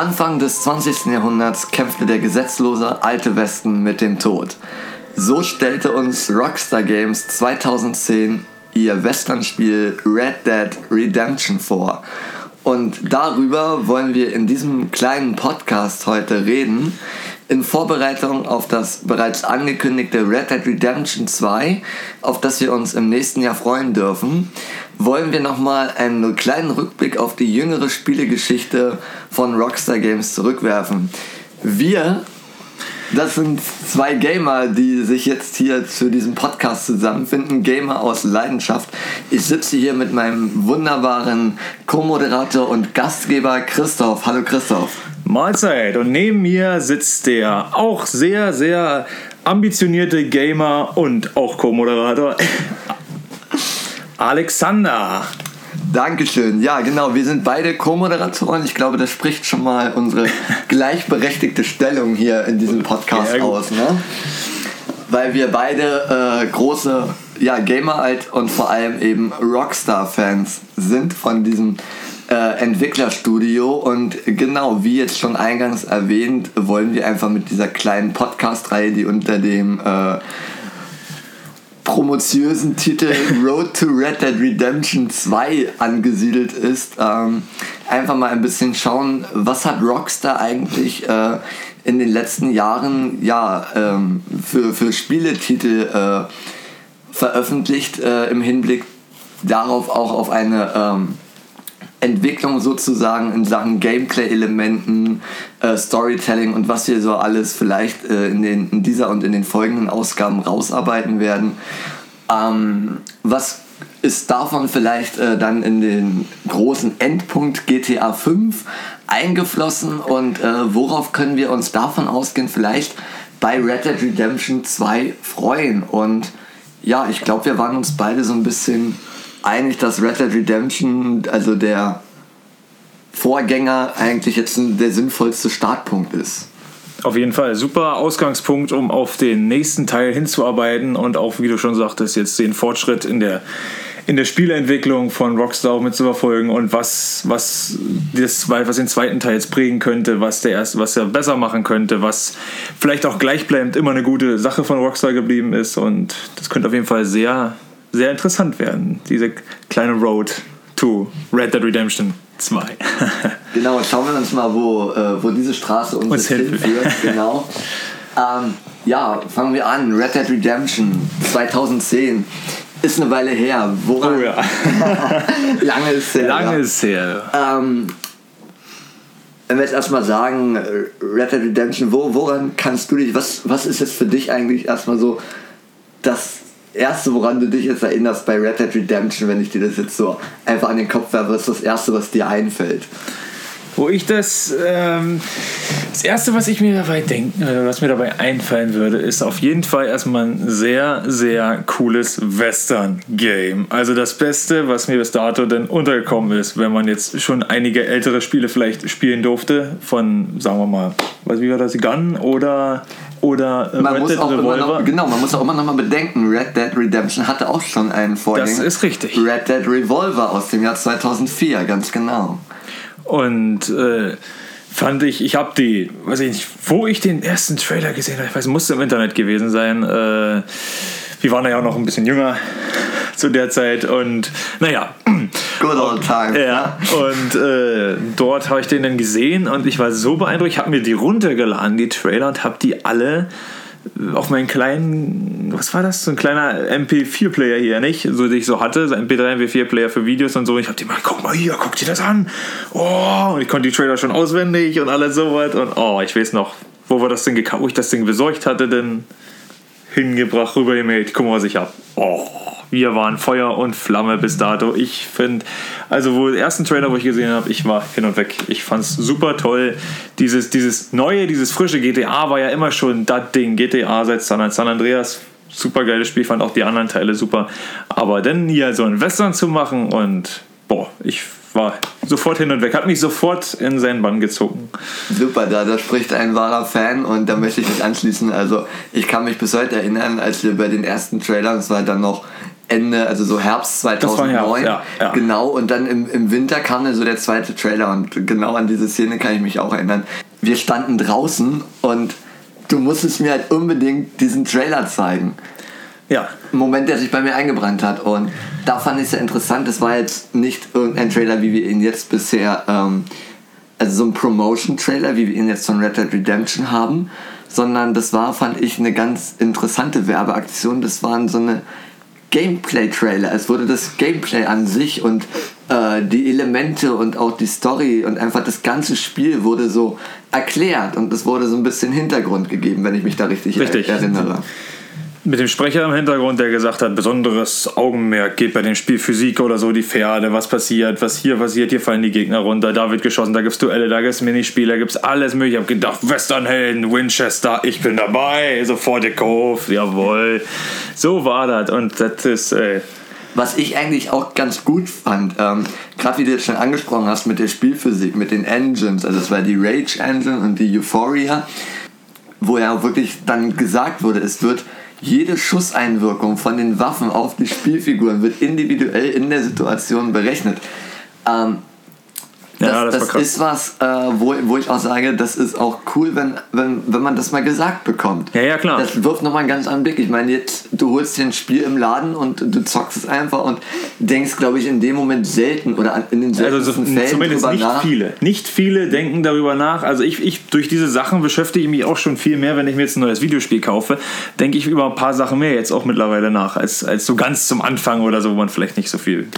Anfang des 20. Jahrhunderts kämpfte der gesetzlose alte Westen mit dem Tod. So stellte uns Rockstar Games 2010 ihr Westernspiel Red Dead Redemption vor. Und darüber wollen wir in diesem kleinen Podcast heute reden. In Vorbereitung auf das bereits angekündigte Red Dead Redemption 2, auf das wir uns im nächsten Jahr freuen dürfen, wollen wir nochmal einen kleinen Rückblick auf die jüngere Spielegeschichte von Rockstar Games zurückwerfen. Wir das sind zwei Gamer, die sich jetzt hier zu diesem Podcast zusammenfinden. Gamer aus Leidenschaft. Ich sitze hier mit meinem wunderbaren Co-Moderator und Gastgeber Christoph. Hallo Christoph. Mahlzeit. Und neben mir sitzt der auch sehr, sehr ambitionierte Gamer und auch Co-Moderator Alexander. Dankeschön. Ja, genau. Wir sind beide Co-Moderatoren. Ich glaube, das spricht schon mal unsere gleichberechtigte Stellung hier in diesem Podcast ja, aus. Ne? Weil wir beide äh, große ja, Gamer alt und vor allem eben Rockstar-Fans sind von diesem äh, Entwicklerstudio. Und genau, wie jetzt schon eingangs erwähnt, wollen wir einfach mit dieser kleinen Podcast-Reihe, die unter dem äh, promotiösen Titel Road to Red Dead Redemption 2 angesiedelt ist, ähm, einfach mal ein bisschen schauen, was hat Rockstar eigentlich äh, in den letzten Jahren ja, ähm, für, für Spieletitel äh, veröffentlicht äh, im Hinblick darauf auch auf eine ähm, Entwicklung sozusagen in Sachen Gameplay-Elementen, äh, Storytelling und was wir so alles vielleicht äh, in, den, in dieser und in den folgenden Ausgaben rausarbeiten werden. Ähm, was ist davon vielleicht äh, dann in den großen Endpunkt GTA 5 eingeflossen und äh, worauf können wir uns davon ausgehen vielleicht bei Red Dead Redemption 2 freuen? Und ja, ich glaube, wir waren uns beide so ein bisschen einig, dass Red Dead Redemption, also der Vorgänger, eigentlich jetzt der sinnvollste Startpunkt ist. Auf jeden Fall, super Ausgangspunkt, um auf den nächsten Teil hinzuarbeiten und auch, wie du schon sagtest, jetzt den Fortschritt in der, in der Spielentwicklung von Rockstar mit zu verfolgen und was, was, das, was den zweiten Teil jetzt prägen könnte, was der erste, was er besser machen könnte, was vielleicht auch gleichbleibend immer eine gute Sache von Rockstar geblieben ist und das könnte auf jeden Fall sehr, sehr interessant werden, diese kleine Road to Red Dead Redemption 2. genau, schauen wir uns mal, wo, äh, wo diese Straße uns, uns hinführt. genau. Ähm, ja, fangen wir an. Red Dead Redemption 2010. Ist eine Weile her. Woran? Oh ja. Lange ist her. Lange ja. ist her. Ähm, wenn wir jetzt erstmal sagen, Red Dead Redemption, wo, woran kannst du dich, was, was ist jetzt für dich eigentlich erstmal so das Erste, woran du dich jetzt erinnerst bei Red Dead Redemption, wenn ich dir das jetzt so einfach an den Kopf werfe, ist das Erste, was dir einfällt? Wo ich das, ähm, das Erste, was ich mir dabei denken, äh, was mir dabei einfallen würde, ist auf jeden Fall erstmal ein sehr, sehr cooles Western-Game. Also das Beste, was mir bis dato denn untergekommen ist, wenn man jetzt schon einige ältere Spiele vielleicht spielen durfte, von, sagen wir mal, was wie war das, Gun oder oder man Red Dead Revolver. Noch, genau, man muss auch immer noch mal bedenken, Red Dead Redemption hatte auch schon einen Vorgänger. Das ist richtig. Red Dead Revolver aus dem Jahr 2004, ganz genau. Und äh, fand ich, ich habe die, weiß ich nicht, wo ich den ersten Trailer gesehen habe, ich weiß, musste im Internet gewesen sein. Äh, wir waren ja auch noch ein bisschen jünger zu der Zeit und naja. Good old time. Ja, und äh, dort habe ich den dann gesehen und ich war so beeindruckt, ich habe mir die runtergeladen, die Trailer, und habe die alle auf meinen kleinen, was war das? So ein kleiner MP4-Player hier, nicht? So, den ich so hatte, so ein MP3, MP4-Player für Videos und so. Und ich hab die mal, guck mal hier, guck dir das an. Oh, und ich konnte die Trailer schon auswendig und alles sowas. Und oh, ich weiß noch, wo wir das Ding gekauft, wo ich das Ding besorgt hatte, denn hingebracht, rübergemeldet. Guck mal, was ich hab. Oh wir waren Feuer und Flamme bis dato. Ich finde, also wo der ersten Trailer, wo ich gesehen habe, ich war hin und weg. Ich fand es super toll. Dieses, dieses neue, dieses frische GTA war ja immer schon das Ding. GTA seit San, Andreas, super geiles Spiel, fand auch die anderen Teile super. Aber dann hier so ein Western zu machen und boah, ich war sofort hin und weg, hat mich sofort in seinen Bann gezogen. Super, da, da spricht ein wahrer Fan und da möchte ich mich anschließen. Also ich kann mich bis heute erinnern, als wir bei den ersten Trailern, es war dann noch Ende, also so Herbst 2009. Herbst, ja, ja. Genau, und dann im, im Winter kam dann so der zweite Trailer und genau an diese Szene kann ich mich auch erinnern. Wir standen draußen und du musstest mir halt unbedingt diesen Trailer zeigen. Ja. Moment, der sich bei mir eingebrannt hat. Und da fand ich es sehr interessant. Das war jetzt nicht irgendein Trailer, wie wir ihn jetzt bisher, ähm, also so ein Promotion-Trailer, wie wir ihn jetzt von Red Dead Redemption haben, sondern das war, fand ich, eine ganz interessante Werbeaktion. Das waren so eine Gameplay-Trailer. Es wurde das Gameplay an sich und äh, die Elemente und auch die Story und einfach das ganze Spiel wurde so erklärt und es wurde so ein bisschen Hintergrund gegeben, wenn ich mich da richtig, Richtig. erinnere. Mit dem Sprecher im Hintergrund, der gesagt hat, besonderes Augenmerk geht bei dem Spiel Physik oder so, die Pferde, was passiert, was hier passiert, hier fallen die Gegner runter, da wird geschossen, da gibt's Duelle, da gibt's Minispiele, da gibt's alles mögliche. Ich hab gedacht, Westernhelden, Winchester, ich bin dabei, sofort gekauft, jawohl. So war das und das ist, äh, Was ich eigentlich auch ganz gut fand, ähm, gerade wie du jetzt schon angesprochen hast mit der Spielphysik, mit den Engines, also es war die Rage Engine und die Euphoria, wo ja auch wirklich dann gesagt wurde, es wird jede Schusseinwirkung von den Waffen auf die Spielfiguren wird individuell in der Situation berechnet. Ähm, das, Ja, das das, ist was, äh, wo, wo ich auch sage, das ist auch cool, wenn, wenn, wenn man das mal gesagt bekommt. Ja, ja, klar. Das wirft nochmal einen ganz anderen Blick. Ich meine, jetzt, du holst dir ein Spiel im Laden und du zockst es einfach und denkst, glaube ich, in dem Moment selten oder in den Also seltensten so, Fällen zumindest nicht nach. viele. Nicht viele denken darüber nach. Also ich, ich durch diese Sachen beschäftige ich mich auch schon viel mehr, wenn ich mir jetzt ein neues Videospiel kaufe, denke ich über ein paar Sachen mehr jetzt auch mittlerweile nach, als, als so ganz zum Anfang oder so, wo man vielleicht nicht so viel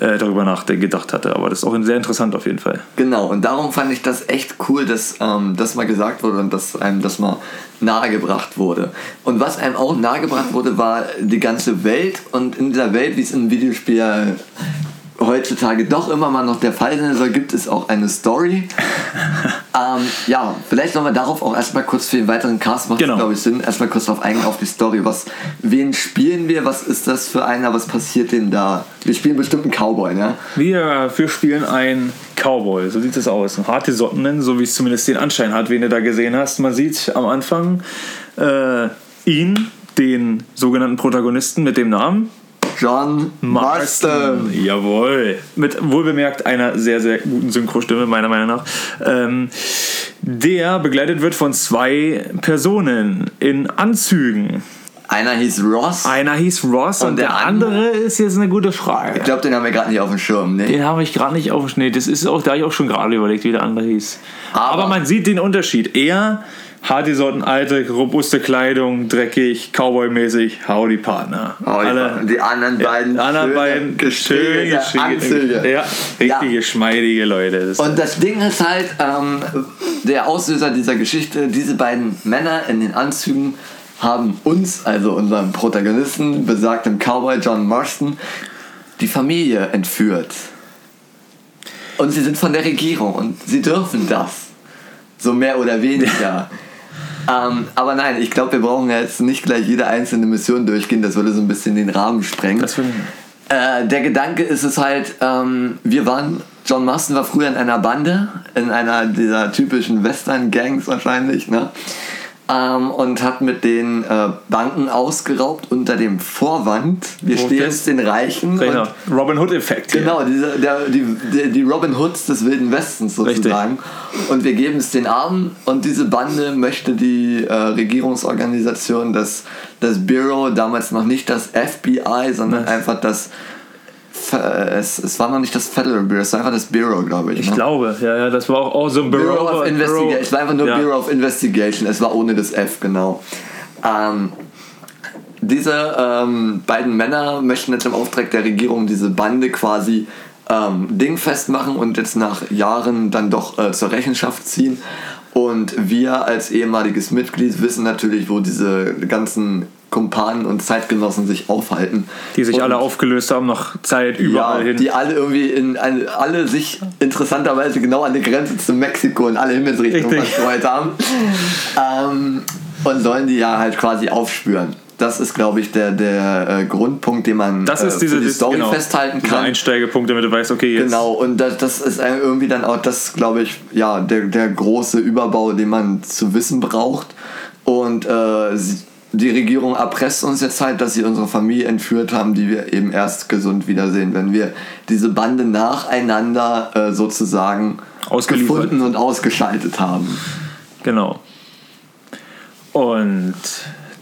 äh, darüber nachgedacht hatte. Aber das ist auch sehr interessant auf jeden Fall. Genau, und darum fand ich das echt cool, dass ähm, das mal gesagt wurde und dass einem das mal nahegebracht wurde. Und was einem auch nahegebracht wurde, war die ganze Welt und in dieser Welt, wie es im Videospiel heutzutage doch immer mal noch der Fall sein soll, gibt es auch eine Story. ähm, ja, vielleicht sollen wir darauf auch erstmal kurz für den weiteren Cast macht Genau. glaube ich Sinn, erstmal kurz eingehen auf die Story. Was, wen spielen wir? Was ist das für einer? Was passiert denn da? Wir spielen bestimmt einen Cowboy, ne? Wir, wir spielen einen Cowboy, so sieht es aus. Ein harte Sottenen, so wie es zumindest den Anschein hat, wen du da gesehen hast. Man sieht am Anfang äh, ihn, den sogenannten Protagonisten mit dem Namen John Marston. Jawohl. Mit wohlbemerkt einer sehr, sehr guten Synchrostimme, meiner Meinung nach. Ähm, der begleitet wird von zwei Personen in Anzügen. Einer hieß Ross. Einer hieß Ross und, Und der, der andere ist jetzt eine gute Frage. Ich glaube, den haben wir gerade nicht auf dem Schirm, ne? Den habe ich gerade nicht auf dem Schnee. Das ist auch, da habe ich auch schon gerade überlegt, wie der andere hieß. Aber- Aber, man sieht den Unterschied. Er hat die Sorten alte, robuste Kleidung, dreckig, Cowboy-mäßig, howdy Partner. Alle, die anderen beiden, Die anderen beiden geschicke- Anzüge. Ja, richtige, schmeidige Leute. Das Und das Ding ist halt, ähm, der Auslöser dieser Geschichte, diese beiden Männer in den Anzügen haben uns, also unseren Protagonisten, besagtem Cowboy John Marston, die Familie entführt. Und sie sind von der Regierung und sie dürfen das. So mehr oder weniger. Ähm, aber nein, ich glaube, wir brauchen jetzt nicht gleich jede einzelne Mission durchgehen, das würde so ein bisschen den Rahmen sprengen. Das Äh, der Gedanke ist es halt, ähm, wir waren, John Marston war früher in einer Bande, in einer dieser typischen Western-Gangs wahrscheinlich, ne? Ähm, und hat mit den äh, Banken ausgeraubt unter dem Vorwand, wir Wo stehlen es den Reichen. Genau, Robin Hood-Effekt. Genau, diese, der, die, die, Robin Hoods des Wilden Westens sozusagen. Und wir geben es den Armen und diese Bande möchte die äh, Regierungsorganisation, das, das Bureau, damals noch nicht das FBI, sondern Was? einfach das. Es, es war noch nicht das Federal Bureau, es war einfach das Bureau, glaube ich. Ich ne? glaube, ja, ja, das war auch, auch so ein Bureau, Bureau of Investigation. Es war einfach nur ja. Bureau of Investigation. Es war ohne das F, genau. Ähm, diese ähm, beiden Männer möchten jetzt im Auftrag der Regierung diese Bande quasi ähm, dingfest machen und jetzt nach Jahren dann doch äh, zur Rechenschaft ziehen. Und wir als ehemaliges Mitglied wissen natürlich, wo diese ganzen Kumpanen und Zeitgenossen sich aufhalten. Die sich und alle aufgelöst haben, nach Zeit überall ja, hin. Die alle irgendwie in eine, alle sich interessanterweise genau an der Grenze zu Mexiko in alle Himmelsrichtungen verstreut haben. ähm, und sollen die ja halt quasi aufspüren. Das ist, glaube ich, der, der äh, Grundpunkt, den man das ist äh, diese für die Story genau, festhalten kann. Einsteigepunkt, damit du weißt, okay, jetzt Genau, und das, das ist irgendwie dann auch das, glaube ich, ja, der, der große Überbau, den man zu wissen braucht. Und äh, die Regierung erpresst uns jetzt halt, dass sie unsere Familie entführt haben, die wir eben erst gesund wiedersehen, wenn wir diese Bande nacheinander äh, sozusagen gefunden und ausgeschaltet haben. Genau. Und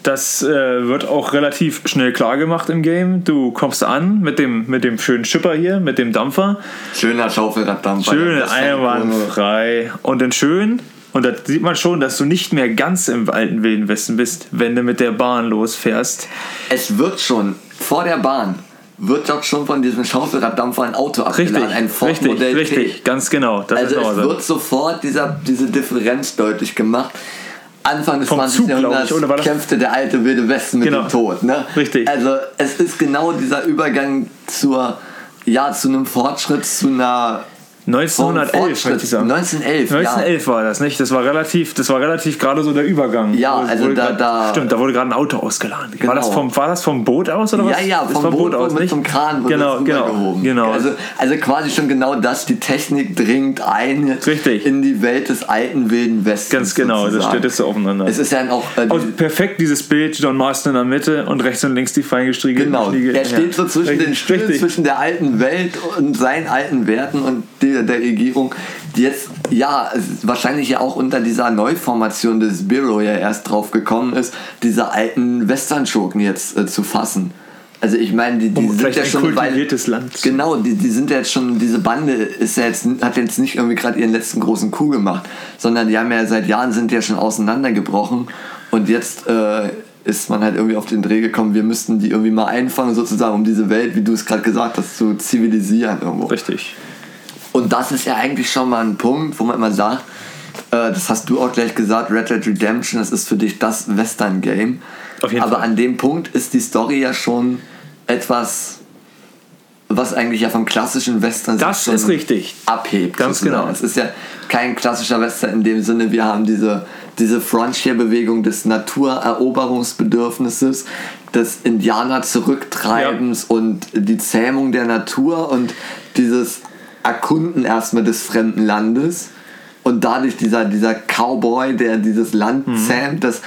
das äh, wird auch relativ schnell klar gemacht im Game. Du kommst an mit dem, mit dem schönen Schipper hier, mit dem Dampfer. Schöner Schaufelraddampfer. Schön Das ist ja einwandfrei. Und dann schön, und da sieht man schon, dass du nicht mehr ganz im alten Wilden Westen bist, wenn du mit der Bahn losfährst. Es wird schon vor der Bahn, wird dort schon von diesem Schaufelraddampfer ein Auto Richtig, abgeladen, ein Ford richtig, Modell T. richtig, ganz genau. Das Also es wird sofort dieser, diese Differenz deutlich gemacht. Anfang des Vom 20. Zug, ich, Jahrhunderts das- kämpfte der alte wilde Westen mit Genau. dem Tod. Ne? Richtig. Also es ist genau dieser Übergang zur, ja, zu einem Fortschritt, zu einer 1911, möchte ich sagen. 1911, 1911 war das, nicht? Das war relativ, das war relativ gerade so der Übergang. Ja, Wo- also da- grad, da- Stimmt, da wurde gerade ein Auto ausgeladen. War, das Genau. vom, war das vom Boot aus oder was? Ja, ja, Ist vom, Boot, aus, mit nicht? zum Kran wurde genau, das genau, genau. Also, also quasi schon genau das, die Technik dringt ein Richtig. in die Welt des alten wilden Westens. Ganz genau, das sozusagen. steht jetzt so aufeinander. Es ist ja auch... Äh, die- Und perfekt dieses Bild, John Marston in der Mitte und rechts und links die feingestriegelten Genau, Schniegel. er steht so Ja. zwischen Richtig, den Stühlen, zwischen der alten Welt und seinen alten Werten und der, der Regierung, die jetzt, ja, wahrscheinlich ja auch unter dieser Neuformation des Bureau ja erst drauf gekommen ist, diese alten Western-Schurken jetzt äh, zu fassen. Also ich meine, die, die Um sind vielleicht ja ein schon kultiviertes Land Genau, die, die sind ja jetzt schon, diese Bande ist ja jetzt, hat jetzt nicht irgendwie gerade ihren letzten großen Coup gemacht, sondern die haben ja seit Jahren sind ja schon auseinandergebrochen und jetzt äh, ist man halt irgendwie auf den Dreh gekommen, wir müssten die irgendwie mal einfangen sozusagen, um diese Welt, wie du es gerade gesagt hast, zu zivilisieren irgendwo. Richtig. Und das ist ja eigentlich schon mal ein Punkt, wo man immer sagt, äh, das hast du auch gleich gesagt, Red Dead Redemption, das ist für dich das Western-Game. Aber Fall. an dem Punkt ist die Story ja schon etwas, was eigentlich ja vom klassischen Western Das ist richtig. abhebt. Ganz sozusagen. genau. Es ist ja kein klassischer Western in dem Sinne, wir haben diese, diese Frontier-Bewegung des Natureroberungsbedürfnisses, des Indianer zurücktreibens und die Zähmung der Natur und dieses Erkunden erstmal des fremden Landes und dadurch dieser, dieser Cowboy, der dieses Land Mhm. zähmt, das,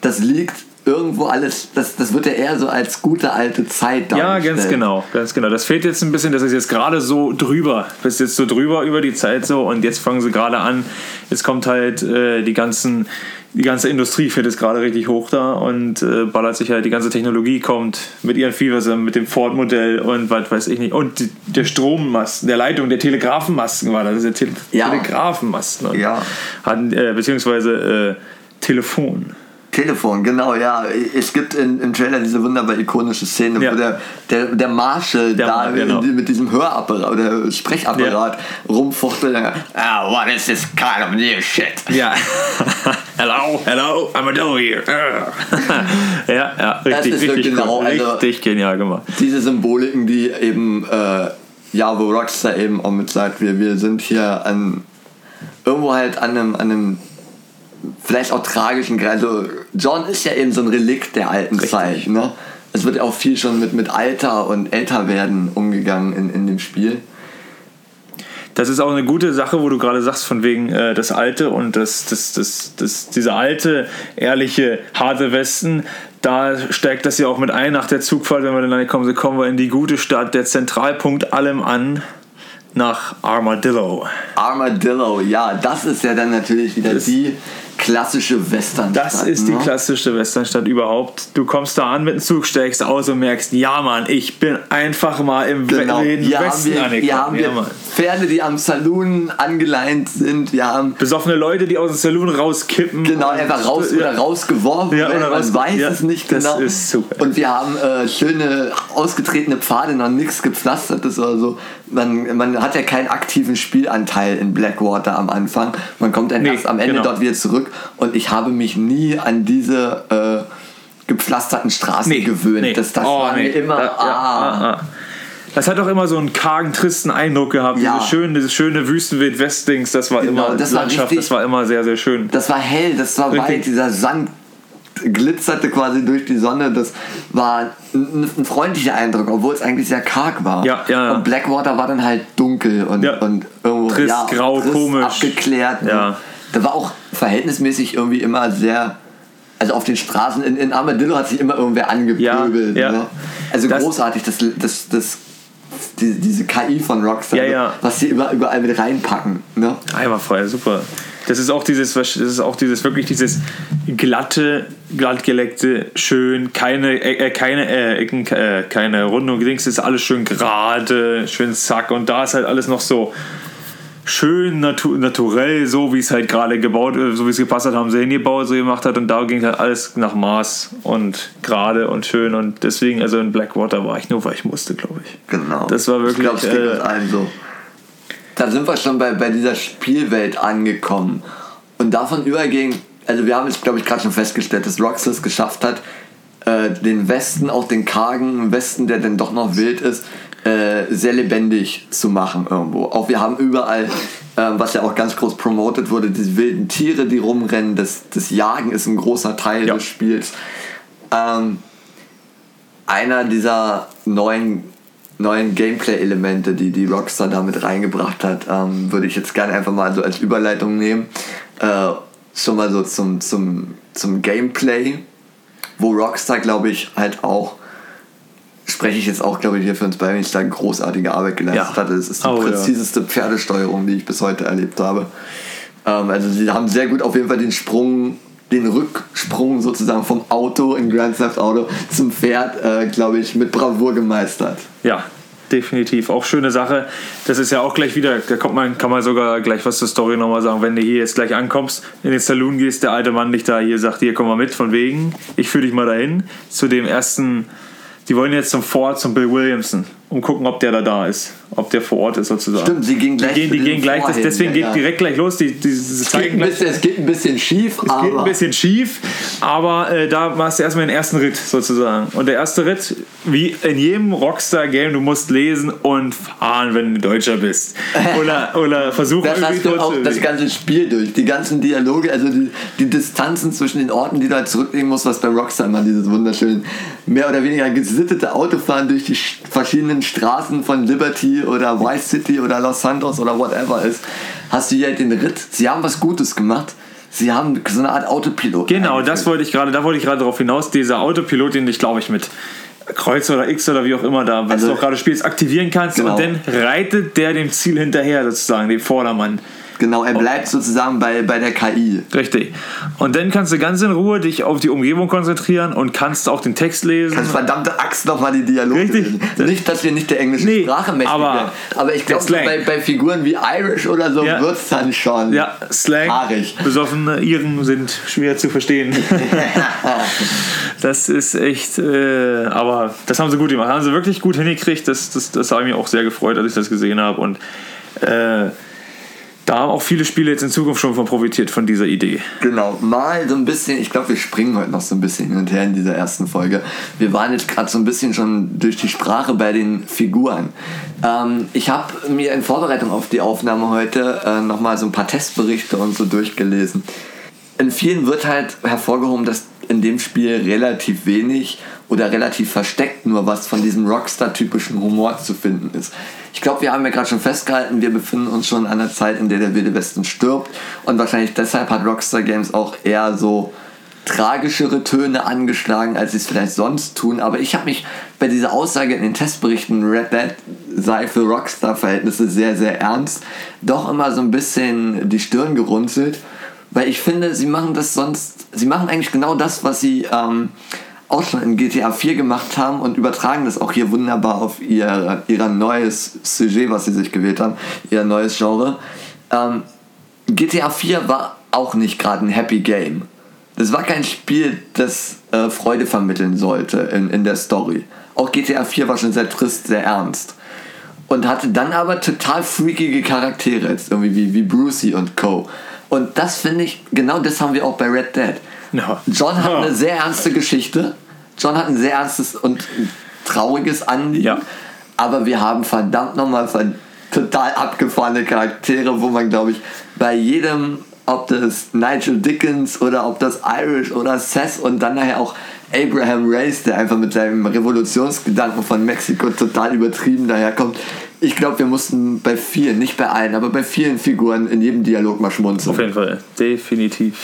das liegt irgendwo alles, das, das wird ja eher so als gute alte Zeit Ja, dargestellt. ganz genau, ganz genau. Das fehlt jetzt ein bisschen, das ist jetzt gerade so drüber. Das ist jetzt so drüber über die Zeit so und jetzt fangen sie gerade an. Jetzt kommt halt äh, die ganzen, die ganze Industrie fährt jetzt gerade richtig hoch da und äh, ballert sich halt, die ganze Technologie kommt mit ihren Vielversern, mit dem Ford-Modell und was weiß ich nicht. Und die, der Strommasten, der Leitung, der Telegrafenmasten war das, der Tele Ja. Telegrafenmasten. Und Ja. Hatten, äh, beziehungsweise äh, Telefon. Telefon, genau, ja. Es gibt in, im Trailer diese wunderbar ikonische Szene, Ja. wo der, der, der Marshall Der da genau. mit diesem Hörapparat oder Sprechapparat rumfuchtelt. Ah, what is this kind of new shit? Ja. hello, hello, I'm a Joe here. ja, ja, richtig, ist richtig, genau, cool. also- richtig genial gemacht. Diese Symboliken, die eben, äh, ja, wo Rockstar eben auch mit sagt, wir, wir sind hier an, irgendwo halt an einem, an einem vielleicht auch tragischen. Also John ist ja eben so ein Relikt der alten Richtig. Zeit. Ne? Es wird ja auch viel schon mit, mit Alter und Älterwerden umgegangen in, in dem Spiel. Das ist auch eine gute Sache, wo du gerade sagst, von wegen äh, das Alte und das, das, das, das, dieser alte, ehrliche, harte Westen. Da steigt das ja auch mit ein nach der Zugfahrt, wenn wir dann kommen, so kommen wir in die gute Stadt, der Zentralpunkt allem an, nach Armadillo. Armadillo, ja, das ist ja dann natürlich wieder Das- die klassische Western. Das ist die ne? klassischste Westernstadt überhaupt. Du kommst da an mit dem Zug, steigst aus und merkst, ja Mann, ich bin einfach mal im Genau. Wilden Hier haben Westen wir, hier angekommen. haben Ja, wir Mann. Pferde, die am Saloon angeleint sind. Wir haben Besoffene Leute, die aus dem Saloon rauskippen. Genau, einfach raus ja. oder rausgeworfen Ja, oder man raus- weiß ja, es nicht das genau. ist super. Und wir haben äh, schöne ausgetretene Pfade, noch nichts gepflastertes oder so. Man, man hat ja keinen aktiven Spielanteil in Blackwater am Anfang. Man kommt dann Nee, erst am Ende genau. dort wieder zurück und ich habe mich nie an diese äh, gepflasterten Straßen gewöhnt. Das, das Oh, war nee. mir immer. Ja, ja, ah. ah, ah. Das hat auch immer so einen kargen, tristen Eindruck gehabt. Ja. Dieses schöne, dieses schöne Wüstenwild Westdings, das war Genau, immer das war Landschaft, richtig- das war immer sehr, sehr schön. Das war hell, das war Richtig. weit, dieser Sand glitzerte quasi durch die Sonne. Das war ein, ein freundlicher Eindruck, obwohl es eigentlich sehr karg war. Ja, ja, ja. Und Blackwater war dann halt dunkel und, und irgendwo Trist, grau, komisch. abgeklärt. Ja. Da war auch verhältnismäßig irgendwie immer sehr. also auf den Straßen in, in Armadillo hat sich immer irgendwer angepöbelt. Ja, ja. Ne? Also Das- großartig, das, das, das, die, diese KI von Rockstar, Ja, ja. was sie immer überall mit reinpacken. Ne? Einwandfrei, super. Das ist auch dieses, das ist auch dieses wirklich dieses glatte, glattgeleckte, schön, keine, äh, keine äh, Ecken, äh, keine Rundung, Dings, ist alles schön gerade, schön zack und da ist halt alles noch so schön natu naturell, so wie es halt gerade gebaut, äh, so wie es gepasst hat, haben sie hingebaut, so gemacht hat und da ging halt alles nach Maß und gerade und schön und deswegen, also in Blackwater war ich nur, weil ich musste, glaube ich. Genau. Das war wirklich, Ich glaube, es geht äh, allen so. Da sind wir schon bei, bei dieser Spielwelt angekommen. Und davon übergehen, also wir haben jetzt, glaube ich, gerade schon festgestellt, dass es geschafft hat, äh, den Westen, auch den kargen Westen, der dann doch noch wild ist, äh, sehr lebendig zu machen irgendwo. Auch wir haben überall, ähm, was ja auch ganz groß promotet wurde, diese wilden Tiere, die rumrennen, das, das Jagen ist ein großer Teil Ja. des Spiels. Ähm, einer dieser neuen, neuen Gameplay-Elemente, die die Rockstar damit reingebracht hat, ähm, würde ich jetzt gerne einfach mal so als Überleitung nehmen. Äh, schon mal so zum, zum, zum Gameplay, wo Rockstar, glaube ich, halt auch, spreche ich jetzt auch, glaube ich, hier für uns beide, wenn ich da großartige Arbeit geleistet Ja. hatte. Das ist die Oh, ja. präziseste Pferdesteuerung, die ich bis heute erlebt habe. Ähm, also sie haben sehr gut auf jeden Fall den Sprung, den Rücksprung sozusagen vom Auto in Grand Theft Auto zum Pferd, äh, glaube ich, mit Bravour gemeistert. Ja, definitiv. Auch schöne Sache. Das ist ja auch gleich wieder, da kommt man, kann man sogar gleich was zur Story nochmal sagen. Wenn du hier jetzt gleich ankommst, in den Saloon gehst, der alte Mann dich da hier sagt, hier komm mal mit, von wegen, ich führe dich mal dahin. Zu dem ersten, die wollen jetzt zum Fort, zum Bill Williamson, um gucken, ob der da da ist. Ob der vor Ort ist sozusagen. Stimmt, sie gehen Die gleich gehen, die gehen gleich, das, deswegen ja, geht ja. direkt gleich los. Die, die, sie Es geht, gleich, bisschen, es geht ein bisschen schief, es aber geht ein bisschen schief, aber äh, da machst du erstmal den ersten Ritt sozusagen. Und der erste Ritt, wie in jedem Rockstar-Game, du musst lesen und fahren, wenn du Deutscher bist. Oder, oder versuchen das hast du auch das ganze Spiel durch. Die ganzen Dialoge, also die, die Distanzen zwischen den Orten, die du halt zurücklegen musst, was bei Rockstar immer dieses wunderschöne, mehr oder weniger gesittete Autofahren durch die sch- verschiedenen Straßen von Liberty oder Vice City oder Los Santos oder whatever ist, hast du hier halt den Ritt. Sie haben was Gutes gemacht. Sie haben so eine Art Autopilot. Genau, das wollte ich gerade, da wollte ich gerade darauf hinaus. Dieser Autopilot, den ich glaube ich mit Kreuz oder X oder wie auch immer da, wenn Also- du auch gerade spielst, aktivieren kannst Genau. und dann reitet der dem Ziel hinterher sozusagen, dem Vordermann. Genau, er bleibt sozusagen bei, bei der KI. Richtig. Und dann kannst du ganz in Ruhe dich auf die Umgebung konzentrieren und kannst auch den Text lesen. Kannst verdammte Axt nochmal die Dialoge Richtig. lesen. Nicht, dass wir nicht der englischen Nee, Sprache mächtig aber werden. Aber ich glaube, bei, bei Figuren wie Irish oder so Ja. wird's dann schon. Ja, Slang. Haarig. Besoffene Iren sind schwer zu verstehen. das ist echt, äh, aber das haben sie gut gemacht. Haben sie wirklich gut hingekriegt. Das, das, das habe ich mich auch sehr gefreut, als ich das gesehen habe. Und äh, da haben auch viele Spiele jetzt in Zukunft schon von profitiert, von dieser Idee. Genau, mal so ein bisschen, ich glaube, wir springen heute noch so ein bisschen hin und her in dieser ersten Folge. Wir waren jetzt gerade so ein bisschen schon durch die Sprache bei den Figuren. Ähm, ich habe mir in Vorbereitung auf die Aufnahme heute äh, nochmal so ein paar Testberichte und so durchgelesen. In vielen wird halt hervorgehoben, dass in dem Spiel relativ wenig oder relativ versteckt nur was von diesem Rockstar-typischen Humor zu finden ist. Ich glaube, wir haben ja gerade schon festgehalten, wir befinden uns schon an einer Zeit, in der der Wilde Westen stirbt und wahrscheinlich deshalb hat Rockstar Games auch eher so tragischere Töne angeschlagen, als sie es vielleicht sonst tun. Aber ich habe mich bei dieser Aussage in den Testberichten, Red Dead sei für Rockstar-Verhältnnisse sehr, sehr ernst, doch immer so ein bisschen die Stirn gerunzelt. Weil ich finde, sie machen das sonst, sie machen eigentlich genau das, was sie ähm, auch schon in GTA 4 gemacht haben und übertragen das auch hier wunderbar auf ihr, ihr neues Sujet, was sie sich gewählt haben, ihr neues Genre. Ähm, GTA 4 war auch nicht gerade ein Happy Game. Das war kein Spiel, das äh, Freude vermitteln sollte in, in der Story. Auch GTA 4 war schon sehr trist, sehr ernst. Und hatte dann aber total freakige Charaktere, jetzt irgendwie wie, wie Brucey und Co. Und das finde ich, genau das haben wir auch bei Red Dead. Ja. John hat Ja. eine sehr ernste Geschichte. John hat ein sehr ernstes und trauriges Anliegen. Ja. Aber wir haben verdammt nochmal total abgefahrene Charaktere, wo man, glaube ich, bei jedem, ob das Nigel Dickens oder ob das Irish oder Seth und dann nachher auch Abraham Race, der einfach mit seinem Revolutionsgedanken von Mexiko total übertrieben daherkommt. Ich glaube, wir mussten bei vielen, nicht bei allen, aber bei vielen Figuren in jedem Dialog mal schmunzeln. Auf jeden Fall, definitiv.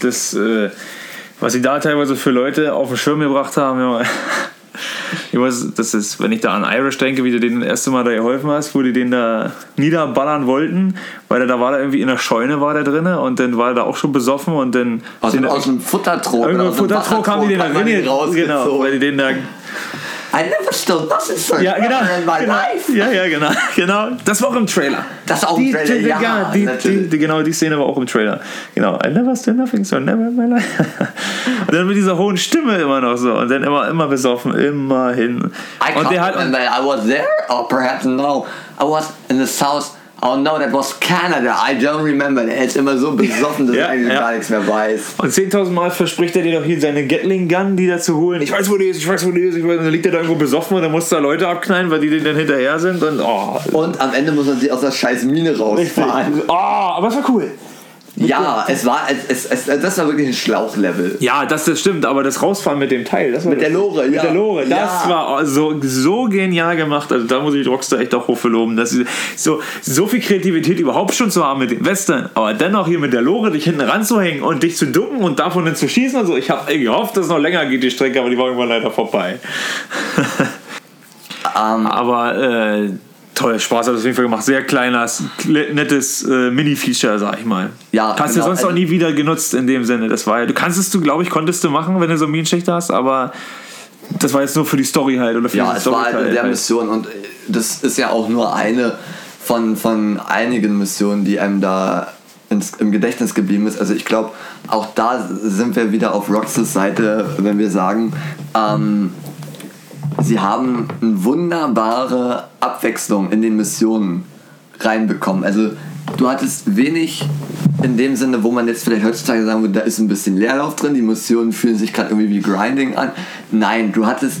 Das, äh, Was sie da teilweise für Leute auf den Schirm gebracht haben, ja. Ich weiß, das ist, wenn ich da an Irish denke, wie du denen das erste Mal da geholfen hast, wo die den da niederballern wollten, weil der, da war da irgendwie in der Scheune war der drin und dann war er da auch schon besoffen und dann. Aus, dem, aus dem Futtertrog. Irgendwo Futtertrog haben die den da rein, genau, weil die den da I never stole nothing for ja, genau, in my genau, life. Ja, ja, genau, genau. Das war auch im Trailer. Das auch im die, Trailer, die, ja, die, natürlich. die, genau, die Szene war auch im Trailer. Genau, I never stole nothing, so never in my life. Und dann mit dieser hohen Stimme immer noch so und dann immer, immer besoffen, immer hin. I und can't der hat, remember I was there, or perhaps no. I was in the south. Oh no, that was Canada. I don't remember. Er ist immer so besoffen, dass Ja, er eigentlich ja. gar nichts mehr weiß. Und 10.000 Mal verspricht er dir doch hier seine Gatling Gun, die da zu holen. Ich weiß, wo die ist, ich weiß, wo die ist. Ich weiß, dann liegt er da irgendwo besoffen und dann muss da Leute abknallen, weil die den dann hinterher sind. Und, oh, Und am Ende muss man sich aus der scheiß Mine rausfahren. oh, aber es war cool. Ja, es war, es, es, es, das war wirklich ein Schlauchlevel. Ja, das, das stimmt, aber das Rausfahren mit dem Teil, das war Mit der Lore, mit ja. der Lore, das Ja. war so, so genial gemacht. Also da muss ich Rockstar echt auch hoch loben, dass sie so, so viel Kreativität überhaupt schon zu haben mit dem Western, aber dennoch hier mit der Lore dich hinten ranzuhängen und dich zu ducken und davon dann zu schießen und so. Ich habe gehofft, dass es noch länger geht, die Strecke, aber die war irgendwann leider vorbei. Ähm, Aber äh, toll, Spaß hat es auf jeden Fall gemacht. Sehr kleines, nettes äh, Mini-Feature, sag ich mal. Ja, Hast genau, du sonst also- auch nie wieder genutzt in dem Sinne. Das war ja, du kannst es, du glaube ich, konntest du machen, wenn du so einen Minenschächter hast, aber das war jetzt nur für die Story halt oder für Ja, diesen es war halt in der halt. Mission und das ist ja auch nur eine von, von einigen Missionen, die einem da ins, im Gedächtnis geblieben ist. Also ich glaube, auch da sind wir wieder auf Roxas Seite, wenn wir sagen, ähm, sie haben eine wunderbare Abwechslung in den Missionen reinbekommen. Also du hattest wenig in dem Sinne, wo man jetzt vielleicht heutzutage sagen würde, da ist ein bisschen Leerlauf drin, die Missionen fühlen sich gerade irgendwie wie Grinding an. Nein, du hattest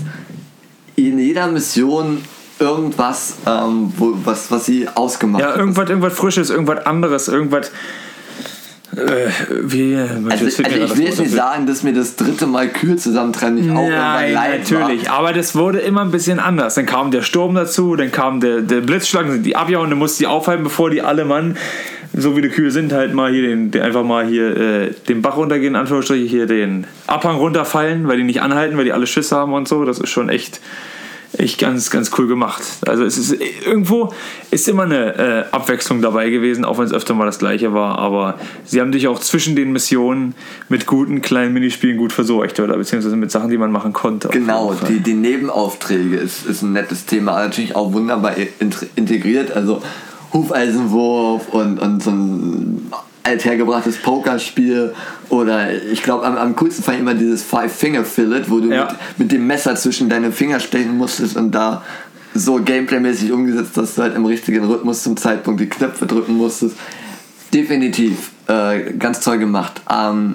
in jeder Mission irgendwas, ähm, wo, was, was sie ausgemacht Ja, hat. irgendwas, irgendwas Frisches, irgendwas anderes, irgendwas. Äh, wie, Also, also ich will jetzt nicht sagen, dass mir das dritte Mal kühl zusammentrennen nicht auch Nein, natürlich. war. Aber das wurde immer ein bisschen anders. Dann kam der Sturm dazu, dann kam der, der Blitzschlag, die dann musst du die aufhalten, bevor die alle Mann, so wie die Kühe sind, halt mal hier den, den einfach mal hier äh, den Bach runtergehen, in Anführungsstrichen, hier den Abhang runterfallen, weil die nicht anhalten, weil die alle Schiss haben und so. Das ist schon echt, echt ganz, ganz cool gemacht. Also es ist irgendwo ist immer eine äh, Abwechslung dabei gewesen, auch wenn es öfter mal das gleiche war. Aber sie haben dich auch zwischen den Missionen mit guten kleinen Minispielen gut versorgt oder beziehungsweise mit Sachen, die man machen konnte. Genau, die, die Nebenaufträge ist, ist ein nettes Thema, natürlich auch wunderbar int- integriert. Also Hufeisenwurf und, und so ein althergebrachtes Pokerspiel oder ich glaube am, am coolsten fand ich immer dieses Five-Finger-Fillet, wo du Ja. mit, mit dem Messer zwischen deine Finger stechen musstest und da so gameplaymäßig umgesetzt, dass du halt im richtigen Rhythmus zum Zeitpunkt die Knöpfe drücken musstest. Definitiv äh, ganz toll gemacht. Ähm,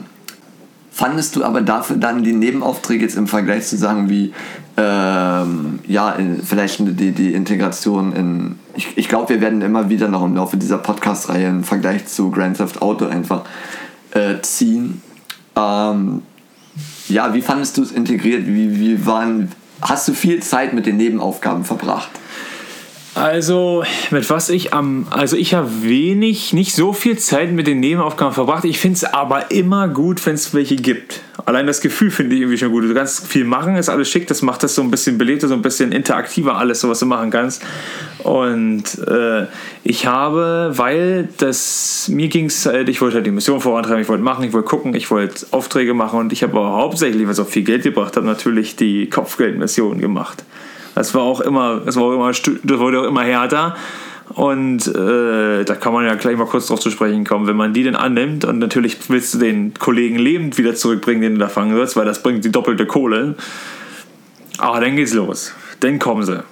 Fandest du aber dafür dann die Nebenaufträge jetzt im Vergleich zu sagen wie ähm, ja in, vielleicht die, die Integration in ich, ich glaube wir werden immer wieder noch im Laufe dieser Podcast-Reihe im Vergleich zu Grand Theft Auto einfach äh, ziehen. Ähm, ja wie fandest du es integriert? Wie, wie waren hast du viel Zeit mit den Nebenaufgaben verbracht Also, mit was ich am. Also, ich habe wenig, nicht so viel Zeit mit den Nebenaufgaben verbracht. Ich finde es aber immer gut, wenn es welche gibt. Allein das Gefühl finde ich irgendwie schon gut. Du kannst viel machen, ist alles schick. Das macht das so ein bisschen belebter, so ein bisschen interaktiver, alles, so was du machen kannst. Und äh, ich habe, weil das. Mir ging es halt, ich wollte halt die Mission vorantreiben, ich wollte machen, ich wollte gucken, ich wollte Aufträge machen und ich habe aber hauptsächlich, was auch viel Geld gebracht hat, natürlich die Kopfgeldmission gemacht. Das war auch immer, das war auch immer, das wurde auch immer härter. Und äh, da kann man ja gleich mal kurz drauf zu sprechen kommen. Wenn man die denn annimmt und natürlich willst du den Kollegen lebend wieder zurückbringen, den du da fangen wirst, weil das bringt die doppelte Kohle. Aber dann geht's los. Dann kommen sie.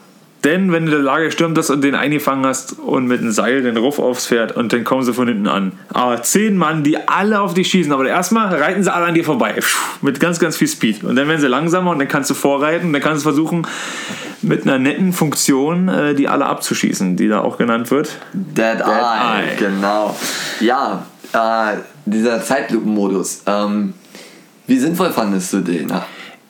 Denn wenn du der Lage stürmt hast und den eingefangen hast und mit einem Seil den Ruf aufs Pferd und dann kommen sie von hinten an. Aber zehn Mann, die alle auf dich schießen, aber erstmal reiten sie alle an dir vorbei. Mit ganz, ganz viel Speed. Und dann werden sie langsamer und dann kannst du vorreiten und dann kannst du versuchen, mit einer netten Funktion äh, die alle abzuschießen, die da auch genannt wird. Dead, Eye, Eye. genau. Ja, äh, dieser Zeitlupenmodus. Ähm, wie sinnvoll fandest du den?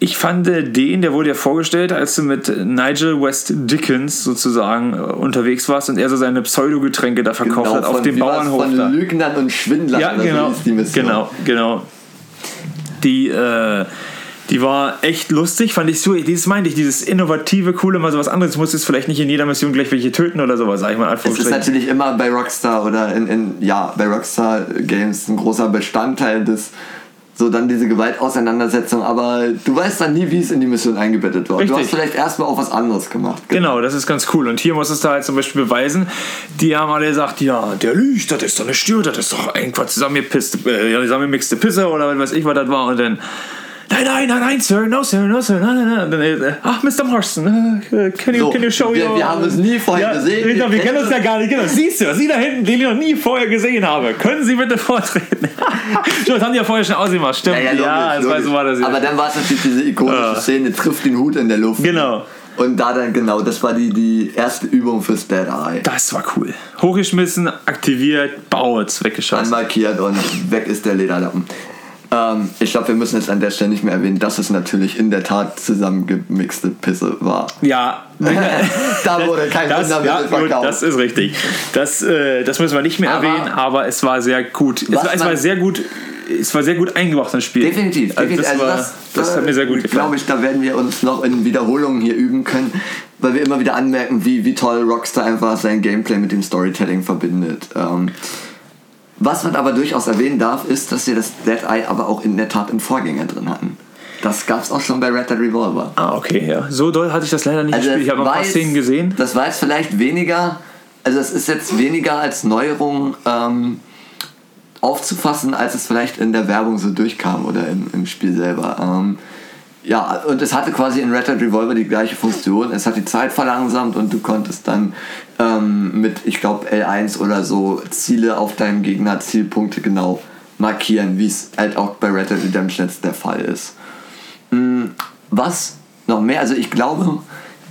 Ich fand den, der wurde ja vorgestellt, als du mit Nigel West Dickens sozusagen äh, unterwegs warst und er so seine Pseudogetränke da verkauft hat auf von, dem Bauernhof. Von da. Lügnern und Schwindlern Ja, genau, so hieß die Mission. genau, genau. Die, äh, die war echt lustig, fand ich so. Dieses meinte ich, dieses innovative, coole, mal sowas anderes. Du musst jetzt vielleicht nicht in jeder Mission gleich welche töten oder sowas, sag ich mal. Es ist natürlich immer bei Rockstar oder in, in ja, bei Rockstar Games ein großer Bestandteil des so dann diese Gewaltauseinandersetzung, aber du weißt dann nie, wie es in die Mission eingebettet war. Richtig. Du hast vielleicht erstmal auch was anderes gemacht. Genau, das ist ganz cool. Und hier muss es da halt zum Beispiel beweisen, die haben alle gesagt, ja, der lügt, das ist doch eine Stür, das ist doch irgendwas zusammengepisste, äh, ja, zusammengemixte Pisse oder was weiß ich, was das war. Und dann, nein, nein, nein, nein, Sir, no, Sir, no, Sir, nein, nein, nein. Ach, Mr. Marston, äh, can, you, So, can you show wir, your... wir haben es nie vorher ja, gesehen. Genau, wir kennen uns ja gar nicht. Genau. Siehst du, Sie da hinten, den ich noch nie vorher gesehen habe. Können Sie bitte vortreten? Stimmt, das haben die ja vorher schon ausgemacht. Stimmt. Ja, ja, logisch, ja das logisch. war so war das. ja. Aber dann war es natürlich diese ikonische Ah. Szene, trifft den Hut in der Luft. Genau. Und da dann, genau, das war die, die erste Übung fürs Dead Eye. Das war cool. Hochgeschmissen, aktiviert, baut, weggeschossen. Anmarkiert und weg ist der Lederlappen. Ähm, ich glaube, wir müssen jetzt an der Stelle nicht mehr erwähnen, dass es natürlich in der Tat zusammengemixte Pisse war. Ja, Da wurde kein das, Wunder ja, verkauft. das ist richtig. Das, äh, das müssen wir nicht mehr Aber- erwähnen, aber es war sehr gut. Es Was war, es war sehr gut. Es war sehr gut eingebracht, das Spiel. Definitiv, Also das, Also war, das, das hat mir sehr gut gefallen. Glaube ich, da werden wir uns noch in Wiederholungen hier üben können, weil wir immer wieder anmerken, wie, wie toll Rockstar einfach sein Gameplay mit dem Storytelling verbindet. Ähm, was man aber durchaus erwähnen darf, ist, dass wir das Dead Eye aber auch in der Tat im Vorgänger drin hatten. Das gab es auch schon bei Red Dead Revolver. Ah, okay, ja. So doll hatte ich das leider nicht gespielt. Ich habe ein paar Szenen gesehen. Das war jetzt vielleicht weniger, also es ist jetzt weniger als Neuerung ähm, aufzufassen, als es vielleicht in der Werbung so durchkam oder im, im Spiel selber. Ähm, ja, und es hatte quasi in Red Dead Revolver die gleiche Funktion. Es hat die Zeit verlangsamt und du konntest dann ähm, mit, ich glaube, L1 oder so Ziele auf deinem Gegner, Zielpunkte genau markieren, wie es halt auch bei Red Dead Redemption jetzt der Fall ist. Mm, Was noch mehr, also ich glaube,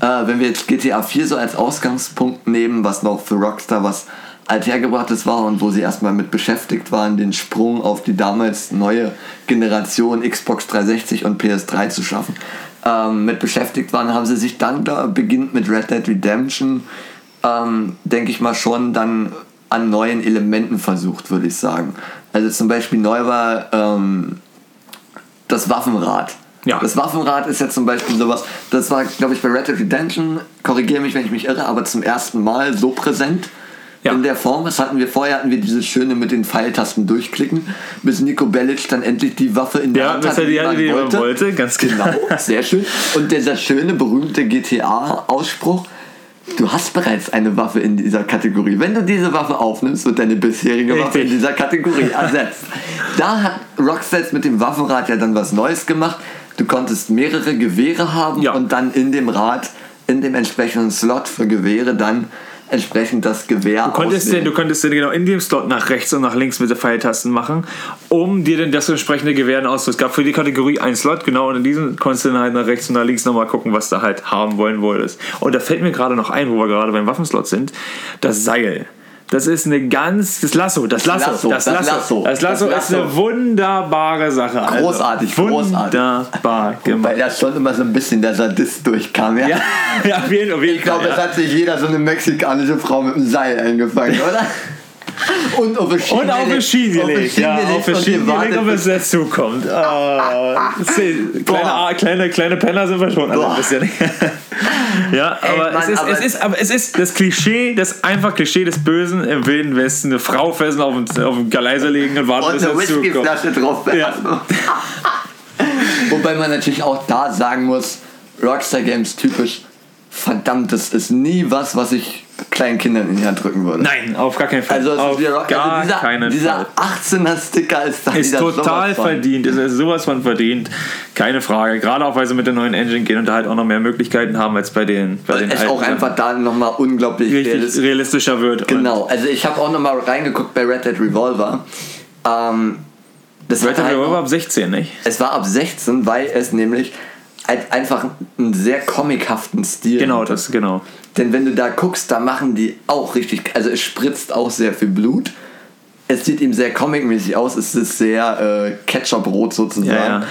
äh, wenn wir jetzt GTA 4 so als Ausgangspunkt nehmen, was noch für Rockstar was althergebrachtes war und wo sie erstmal mit beschäftigt waren, den Sprung auf die damals neue Generation Xbox 360 und PS3 zu schaffen, ähm, mit beschäftigt waren, haben sie sich dann da beginnt mit Red Dead Redemption, ähm, denke ich mal schon dann an neuen Elementen versucht, würde ich sagen. Also zum Beispiel neu war ähm, das Waffenrad. Ja. Das Waffenrad ist ja zum Beispiel sowas, das war, glaube ich, bei Red Dead Redemption, korrigiere mich, wenn ich mich irre, aber zum ersten Mal so präsent Ja. in der Form. Das hatten wir vorher, hatten wir dieses schöne mit den Pfeiltasten durchklicken, bis Nico Bellic dann endlich die Waffe in der Ja, Hand hatte, er die die man man wollte, ganz genau. Genau, sehr schön. Und dieser schöne, berühmte GTA-Ausspruch, du hast bereits eine Waffe in dieser Kategorie. Wenn du diese Waffe aufnimmst, wird deine bisherige Waffe in Richtig. dieser Kategorie ersetzt. Da hat Rockstar jetzt mit dem Waffenrad ja dann was Neues gemacht. Du konntest mehrere Gewehre haben Ja. und dann in dem Rad, in dem entsprechenden Slot für Gewehre dann entsprechend das Gewehr Du konntest, den, du konntest den genau in dem Slot nach rechts und nach links mit den Pfeiltasten machen, um dir dann das entsprechende Gewehr auszuwählen. Es gab für die Kategorie einen Slot, genau, und in diesem konntest du dann halt nach rechts und nach links nochmal gucken, was du halt haben wollen wolltest. Und da fällt mir gerade noch ein, wo wir gerade beim Waffenslot sind, das Seil. Das ist eine ganz, das Lasso, das Lasso, Lasso, das das Lasso. Lasso, Das Lasso das ist eine Lasso. wunderbare Sache. Also, Großartig, großartig. Wunderbar gemacht. Weil da schon immer so ein bisschen der Sadist durchkam. Ja? Ja, ja, auf jeden, auf jeden Ich glaube, Fall. es ja. hat sich jeder so eine mexikanische Frau mit einem Seil eingefangen, oder? Und auf eine Schiene Und auf die Schiene gelegt, ja, auf und Schiene gelegt, ob es dazu kommt. Oh, kleine, kleine, kleine Penner sind wir schon alle ein bisschen. ja, aber, Mann, es ist, aber- es ist, aber es ist das Klischee, das einfach Klischee des Bösen im Wilden Westen. Eine Frau fesseln auf dem, auf dem Gleiser legen und warten, und bis eine er zukommt. Whiskyflasche drauf werfen. Wobei man natürlich auch da sagen muss, Rockstar Games typisch, verdammt, das ist nie was, was ich kleinen Kindern in die Hand drücken würde. Nein, auf gar keinen Fall. Also, ist auf wieder Rock, gar also dieser, keinen dieser Fall. 18er-Sticker ist da Ist total verdient, ist ist sowas von verdient. Keine Frage. Gerade auch, weil sie mit der neuen Engine gehen und da halt auch noch mehr Möglichkeiten haben als bei den, bei den Es auch einfach da nochmal unglaublich realistisch. realistischer wird. Genau, also ich habe auch nochmal reingeguckt bei Red Dead Revolver. Ähm, das Red Dead halt Revolver ab 16, nicht? Es war ab 16, weil es nämlich einfach einen sehr comichaften Stil Genau, hatte. das, genau. Denn wenn du da guckst, da machen die auch richtig, also es spritzt auch sehr viel Blut. Es sieht ihm sehr comicmäßig aus, es ist sehr äh, Ketchup-rot sozusagen. Ja, ja.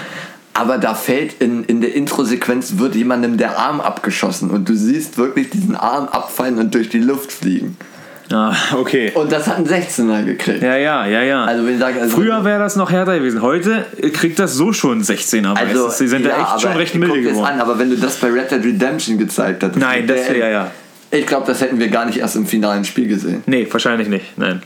Aber da fällt in, in der Intro-Sequenz wird jemandem der Arm abgeschossen und du siehst wirklich diesen Arm abfallen und durch die Luft fliegen. Ah, okay. Und das hat ein 16er gekriegt. Ja, ja, ja, ja. Also, wenn ich sage, also, Früher wäre das noch härter gewesen. Heute kriegt das so schon 16er also, meistens. Die sind ja, da echt schon recht guck milde dir's geworden. an, aber wenn du das bei Red Dead Redemption gezeigt hättest. Nein, das wäre ja. Ich glaube, das hätten wir gar nicht erst im finalen Spiel gesehen. Nee, wahrscheinlich nicht. Nein.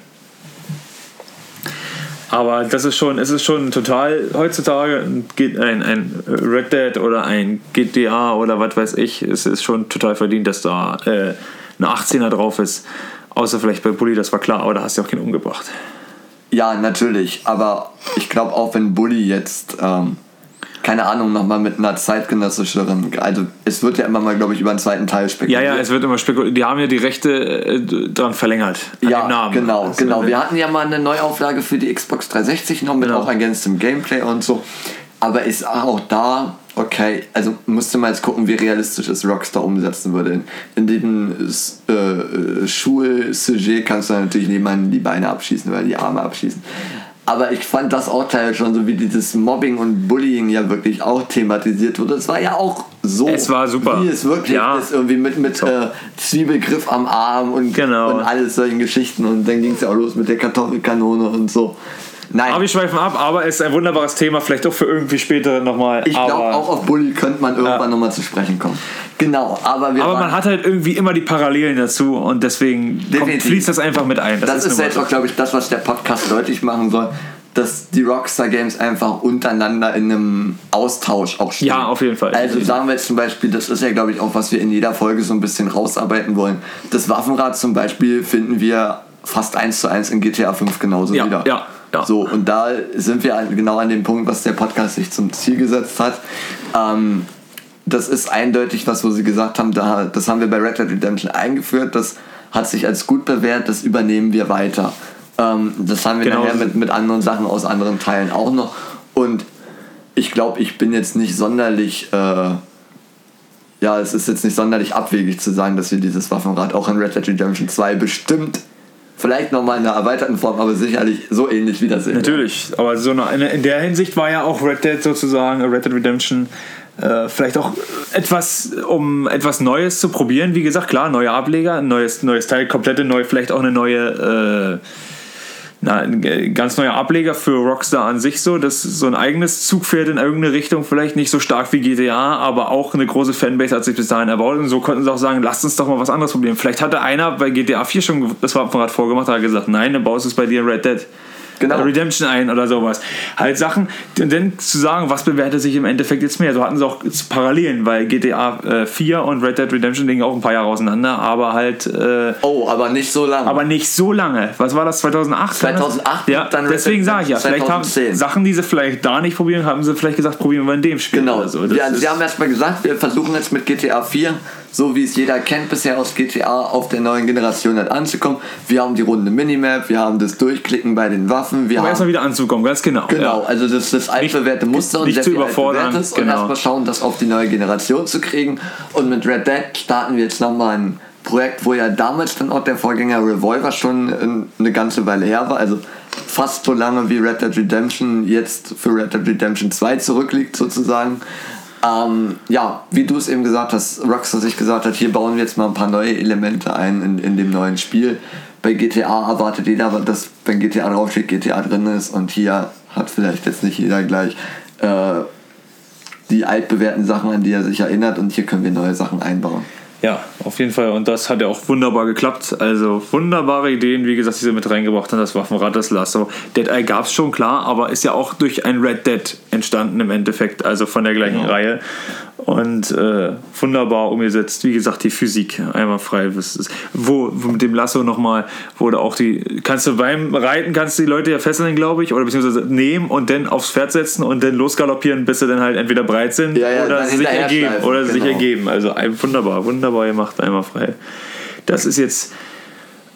Aber das ist schon, es ist schon total heutzutage ein, ein Red Dead oder ein GTA oder was weiß ich, es ist schon total verdient, dass da äh, eine 18er drauf ist. Außer vielleicht bei Bully, das war klar, aber da hast du ja auch keinen umgebracht. Ja, natürlich. Aber ich glaube auch, wenn Bully jetzt, ähm, keine Ahnung, nochmal mit einer zeitgenössischeren, also es wird ja immer mal, glaube ich, über einen zweiten Teil Ja, spekuliert. ja, es wird immer spekuliert. Die haben ja die Rechte äh, dran verlängert. Ja, genau, Also, genau. Wir hatten ja mal eine Neuauflage für die Xbox 360 noch mit Genau. auch ergänztem Gameplay und so. Aber ist auch da, okay, also musste mal jetzt gucken, wie realistisch es Rockstar umsetzen würde. In, diesem äh, äh, Schulsujet kannst du natürlich niemanden die Beine abschießen oder die Arme abschießen. Aber ich fand das auch teilweise schon so, wie dieses Mobbing und Bullying ja wirklich auch thematisiert wurde. Es war ja auch so, Es war super. wie es wirklich Ja. ist, irgendwie mit, mit äh, Zwiebelgriff am Arm und, Genau. und alles solchen Geschichten. Und dann ging es ja auch los mit der Kartoffelkanone und so. Nein, Aber wir schweifen ab, aber es ist ein wunderbares Thema, vielleicht auch für irgendwie später nochmal. ich glaube, auch auf Bully könnte man irgendwann Ja. nochmal zu sprechen kommen. Genau, aber wir aber man hat halt irgendwie immer die Parallelen dazu und deswegen kommt, fließt das einfach mit ein. das ist nun mal jetzt auch, glaube ich, das, was der Podcast deutlich machen soll, dass die Rockstar Games einfach untereinander in einem Austausch auch stehen. Ja, auf jeden Fall. Also sagen wir jetzt zum Beispiel, das ist ja, glaube ich, auch, was wir in jeder Folge so ein bisschen rausarbeiten wollen. Das Waffenrad zum Beispiel finden wir fast eins zu eins in GTA 5 genauso Ja, wieder. ja, ja. So, und da sind wir genau an dem Punkt, was der Podcast sich zum Ziel gesetzt hat. Ähm, das ist eindeutig was, wo sie gesagt haben, da, das haben wir bei Red Dead Redemption eingeführt, das hat sich als gut bewährt, das übernehmen wir weiter. Ähm, das haben wir Genau. nachher mit, mit anderen Sachen aus anderen Teilen auch noch. Und ich glaube, ich bin jetzt nicht sonderlich, äh, ja, es ist jetzt nicht sonderlich abwegig zu sagen, dass wir dieses Waffenrad auch in Red Dead Redemption 2 bestimmt, vielleicht nochmal in einer erweiterten Form, aber sicherlich so ähnlich wiedersehen. Natürlich, aber so eine, in der Hinsicht war ja auch Red Dead sozusagen, äh, Red Dead Redemption, äh, vielleicht auch etwas, um etwas Neues zu probieren. Wie gesagt, klar, neue Ableger, neues, neues Teil, komplette neue, vielleicht auch eine neue, äh, na, ein ganz neuer Ableger für Rockstar an sich so, das ist so ein eigenes Zugpferd in irgendeine Richtung, vielleicht nicht so stark wie GTA, aber auch eine große Fanbase hat sich bis dahin erbaut und so konnten sie auch sagen, lasst uns doch mal was anderes probieren. Vielleicht hatte einer bei GTA 4 schon das Waffenrad vorgemacht, hat gesagt, nein, dann baust du es bei dir in Red Dead. Genau. Redemption ein oder sowas. Halt Sachen, und dann zu sagen, was bewertet sich im Endeffekt jetzt mehr. So hatten sie auch Parallelen, weil GTA äh, 4 und Red Dead Redemption liegen auch ein paar Jahre auseinander, aber halt, äh, Oh, aber nicht so lange. aber nicht so lange. Was war das, 2008? 2008 Ja, dann deswegen sage ich ja, vielleicht haben 2010. Sachen, die sie vielleicht da nicht probieren, haben sie vielleicht gesagt, probieren wir in dem Spiel. Genau. So. Ja, Sie haben erstmal gesagt, wir versuchen jetzt mit GTA 4, so wie es jeder kennt bisher aus GTA, auf der neuen Generation halt anzukommen. Wir haben die runde Minimap, wir haben das Durchklicken bei den Waffen, wir um haben erstmal wieder anzukommen, ganz genau. Genau, Ja. also das ist das altbewährte Muster und nicht sehr zu überfordern, altbewährtes und genau. erstmal schauen, das auf die neue Generation zu kriegen. Und mit Red Dead starten wir jetzt nochmal ein Projekt, wo ja damals dann auch der Vorgänger Revolver schon äh, eine ganze Weile her war, also fast so lange wie Red Dead Redemption jetzt für Red Dead Redemption 2 zurückliegt sozusagen. Ähm, ja, wie du es eben gesagt hast, Rockstar sich gesagt hat, hier bauen wir jetzt mal ein paar neue Elemente ein in, in dem neuen Spiel. Bei GTA erwartet jeder, dass wenn GTA draufsteht, GTA drin ist und hier hat vielleicht jetzt nicht jeder gleich äh, die altbewährten Sachen, an die er sich erinnert und hier können wir neue Sachen einbauen. Ja, auf jeden Fall. Und das hat ja auch wunderbar geklappt. Also wunderbare Ideen, wie gesagt, die sie mit reingebracht haben. Das Waffenrad, das Lasso. Dead Eye gab es schon, klar, aber ist ja auch durch ein Red Dead entstanden im Endeffekt, also von der gleichen Reihe. Und äh, wunderbar umgesetzt. Wie gesagt, die Physik einmal frei. Wo, wo mit dem Lasso nochmal wurde auch die. Kannst du beim Reiten kannst du die Leute ja fesseln, glaube ich, oder beziehungsweise nehmen und dann aufs Pferd setzen und dann losgaloppieren, bis sie dann halt entweder breit sind Ja, ja, oder sich ergeben. Oder sich genau. ergeben. Also wunderbar, wunderbar gemacht, einmal frei. Das ist jetzt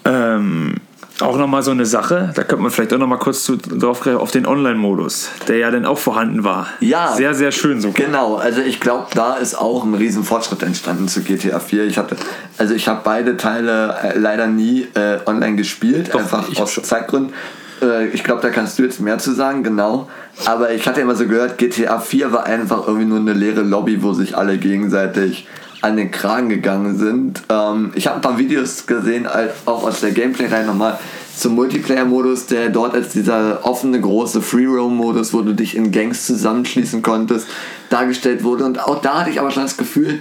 ähm, auch nochmal so eine Sache, da könnte man vielleicht auch nochmal kurz zu, drauf auf den Online-Modus, der ja dann auch vorhanden war. Ja. Sehr, sehr schön so. Genau, also ich glaube, da ist auch ein riesen Fortschritt entstanden zu GTA 4. Ich hatte, also ich habe beide Teile äh, leider nie äh, online gespielt, Doch, einfach aus schon. Zeitgründen. Äh, ich glaube, da kannst du jetzt mehr zu sagen, genau. Aber ich hatte immer so gehört, GTA 4 war einfach irgendwie nur eine leere Lobby, wo sich alle gegenseitig an den Kragen gegangen sind. Ähm, ich habe ein paar Videos gesehen, auch aus der Gameplay-Reihe nochmal zum Multiplayer-Modus, der dort als dieser offene große Free-Roam-Modus, wo du dich in Gangs zusammenschließen konntest, dargestellt wurde. Und auch da hatte ich aber schon das Gefühl,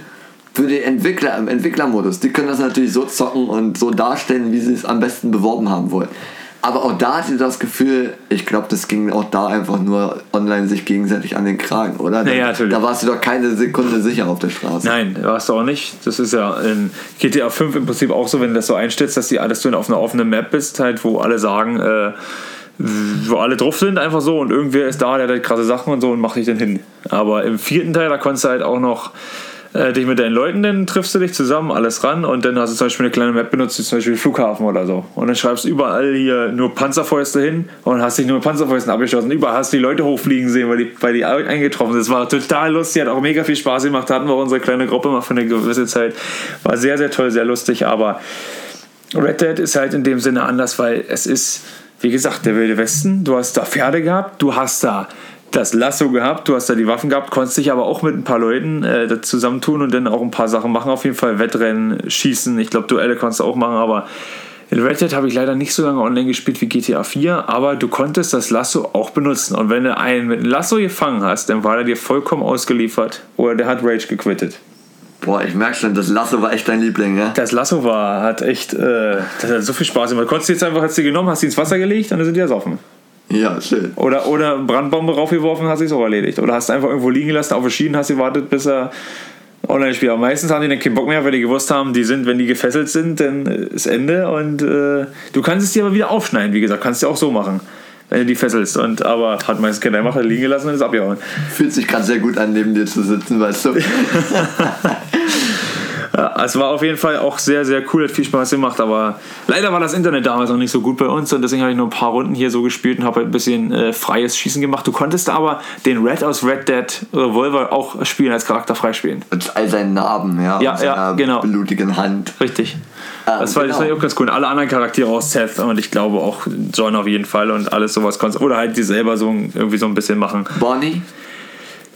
für die Entwickler im Entwicklermodus, die können das natürlich so zocken und so darstellen, wie sie es am besten beworben haben wollen. Aber auch da hatte das Gefühl, ich glaube, das ging auch da einfach nur online sich gegenseitig an den Kragen, oder? Naja, natürlich. Da warst du doch keine Sekunde sicher auf der Straße. Nein, warst du auch nicht. Das ist ja in GTA 5 im Prinzip auch so, wenn du das so einstellst, dass, die, dass du auf einer offenen Map bist, halt, wo alle sagen, äh, wo alle drauf sind, einfach so, und irgendwer ist da, der hat krasse Sachen und so und macht dich dann hin. Aber im vierten Teil, da konntest du halt auch noch äh, dich mit deinen Leuten, dann triffst du dich zusammen, alles ran und dann hast du zum Beispiel eine kleine Map benutzt, zum Beispiel Flughafen oder so. Und dann schreibst du überall hier nur Panzerfäuste hin und hast dich nur mit Panzerfäusten abgeschossen. Überall hast du die Leute hochfliegen sehen, weil die, weil die eingetroffen sind. Das war total lustig, hat auch mega viel Spaß gemacht. Hatten wir unsere kleine Gruppe mal für eine gewisse Zeit. War sehr, sehr toll, sehr lustig, aber Red Dead ist halt in dem Sinne anders, weil es ist, wie gesagt, der Wilde Westen. Du hast da Pferde gehabt, du hast da das Lasso gehabt, du hast da die Waffen gehabt, konntest dich aber auch mit ein paar Leuten äh, zusammentun und dann auch ein paar Sachen machen. Auf jeden Fall Wettrennen, Schießen, ich glaube Duelle konntest du auch machen, aber in Red Dead habe ich leider nicht so lange online gespielt wie GTA 4, aber du konntest das Lasso auch benutzen. Und wenn du einen mit einem Lasso gefangen hast, dann war er dir vollkommen ausgeliefert oder der hat Rage gequittet. Boah, ich merke schon, das Lasso war echt dein Liebling, ja? Das Lasso war, hat echt, äh, das hat so viel Spaß gemacht. Du konntest jetzt einfach, hast du genommen, hast sie ins Wasser gelegt und dann sind die ersoffen. Ja, schön. Oder, oder Brandbombe raufgeworfen, hast du es auch erledigt. Oder hast du einfach irgendwo liegen gelassen, auf Schienen, hast gewartet, bis er online spielt. Aber meistens haben die dann keinen Bock mehr, weil die gewusst haben, die sind, wenn die gefesselt sind, dann ist Ende. Und äh, du kannst es dir aber wieder aufschneiden, wie gesagt, kannst du auch so machen. Wenn du die fesselst. Und, aber hat meistens keiner gemacht, liegen gelassen und ist abgehauen. Fühlt sich gerade sehr gut an, neben dir zu sitzen, weißt du. Ja, es war auf jeden Fall auch sehr, sehr cool, hat viel Spaß gemacht, aber leider war das Internet damals noch nicht so gut bei uns und deswegen habe ich nur ein paar Runden hier so gespielt und habe halt ein bisschen äh, freies Schießen gemacht. Du konntest aber den Red aus Red Dead Revolver auch spielen, als Charakter freispielen. Mit all seinen Narben, ja. Ja, ja, genau. blutigen Hand. Richtig. Ähm, das, war, genau. das war auch ganz cool. Und alle anderen Charaktere aus Seth und ich glaube auch John auf jeden Fall und alles sowas konntest. Oder halt die selber so irgendwie so ein bisschen machen. Bonnie?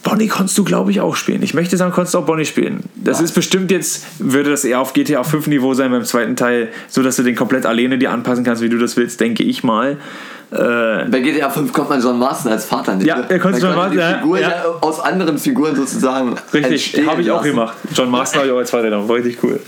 Bonnie konntest du, glaube ich, auch spielen. Ich möchte sagen, konntest du auch Bonnie spielen. Das ja. ist bestimmt jetzt, würde das eher auf GTA 5 Niveau sein beim zweiten Teil, so dass du den komplett alleine dir anpassen kannst, wie du das willst, denke ich mal. Äh, Bei GTA 5 kommt man John Marston als Vater nicht. Ja, er konnte John Marston. Die Figur ja, ja. aus anderen Figuren sozusagen. Richtig, habe ich auch gemacht. John Marston habe ich auch als Vater genommen. Richtig cool.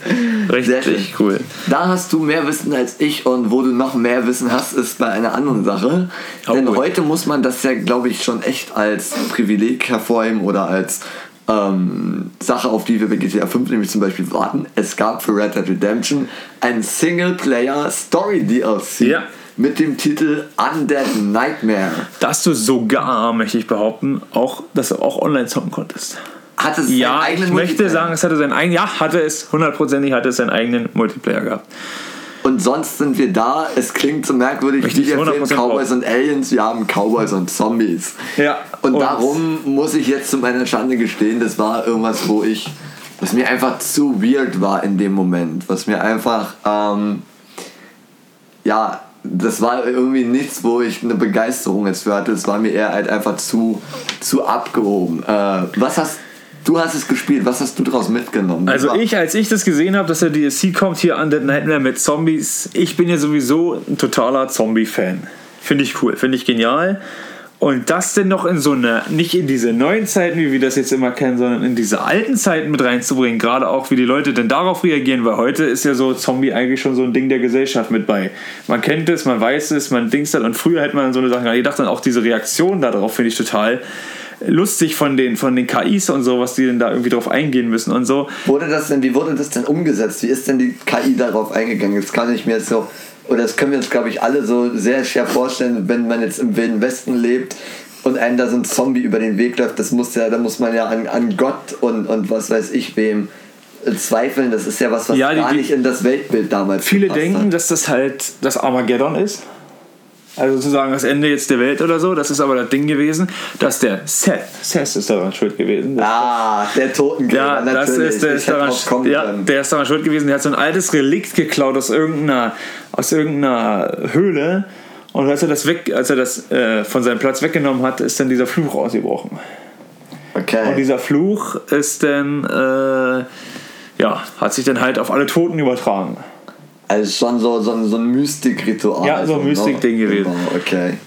Richtig cool. Da hast du mehr Wissen als ich und wo du noch mehr Wissen hast, ist bei einer anderen Sache. Oh, Denn cool. heute muss man das ja, glaube ich, schon echt als Privileg hervorheben oder als ähm, Sache, auf die wir bei GTA 5 nämlich zum Beispiel warten. Es gab für Red Dead Redemption ein Singleplayer Story DLC. Ja mit dem Titel Undead Nightmare. Dass du sogar, möchte ich behaupten, auch, dass du auch online zocken konntest. Hatte es ja, seinen eigenen ich möchte sagen, es hatte seinen eigenen, ja, hatte es, hundertprozentig hatte es seinen eigenen Multiplayer gehabt. Und sonst sind wir da, es klingt so merkwürdig Richtig, wie der Film Cowboys und Aliens, wir haben Cowboys und Zombies. Ja. Und, und darum muss ich jetzt zu meiner Schande gestehen, das war irgendwas, wo ich, was mir einfach zu weird war in dem Moment, was mir einfach, ähm, ja, das war irgendwie nichts, wo ich eine Begeisterung jetzt für hatte. Es war mir eher halt einfach zu, zu abgehoben. Äh, was hast du hast es gespielt? Was hast du daraus mitgenommen? Also ich, als ich das gesehen habe, dass der DLC kommt hier an den Nightmare mit Zombies, ich bin ja sowieso ein totaler Zombie-Fan. Finde ich cool, finde ich genial. Und das denn noch in so eine, nicht in diese neuen Zeiten, wie wir das jetzt immer kennen, sondern in diese alten Zeiten mit reinzubringen, gerade auch wie die Leute denn darauf reagieren, weil heute ist ja so Zombie eigentlich schon so ein Ding der Gesellschaft mit bei. Man kennt es, man weiß es, man dingst und früher hätte man so eine Sache gedacht, dann auch diese Reaktion darauf finde ich total lustig von den, von den KIs und so, was die denn da irgendwie drauf eingehen müssen und so. Wurde das denn, wie wurde das denn umgesetzt? Wie ist denn die KI darauf eingegangen? Jetzt kann ich mir jetzt so oder das können wir uns, glaube ich, alle so sehr schwer vorstellen, wenn man jetzt im Wilden Westen lebt und einem da so ein Zombie über den Weg läuft, das muss ja, da muss man ja an, an Gott und, und was weiß ich wem äh, zweifeln. Das ist ja was, was ja, die, gar nicht in das Weltbild damals Viele denken, hat. dass das halt das Armageddon ist. Also sozusagen das Ende jetzt der Welt oder so. Das ist aber das Ding gewesen, dass der Seth, Seth ist daran schuld gewesen. Ah, der Totengräber, ja, natürlich. Das ist, der, ist daran, ja, der ist daran schuld gewesen. Der hat so ein altes Relikt geklaut aus irgendeiner, aus irgendeiner Höhle. Und als er das, weg, als er das äh, von seinem Platz weggenommen hat, ist dann dieser Fluch ausgebrochen. Okay. Und dieser Fluch ist dann... Äh, ja, hat sich dann halt auf alle Toten übertragen. Also schon so, so, so ein Mystik-Ritual. Ja, so ein ne? Mystik-Ding gewesen. Genau, okay.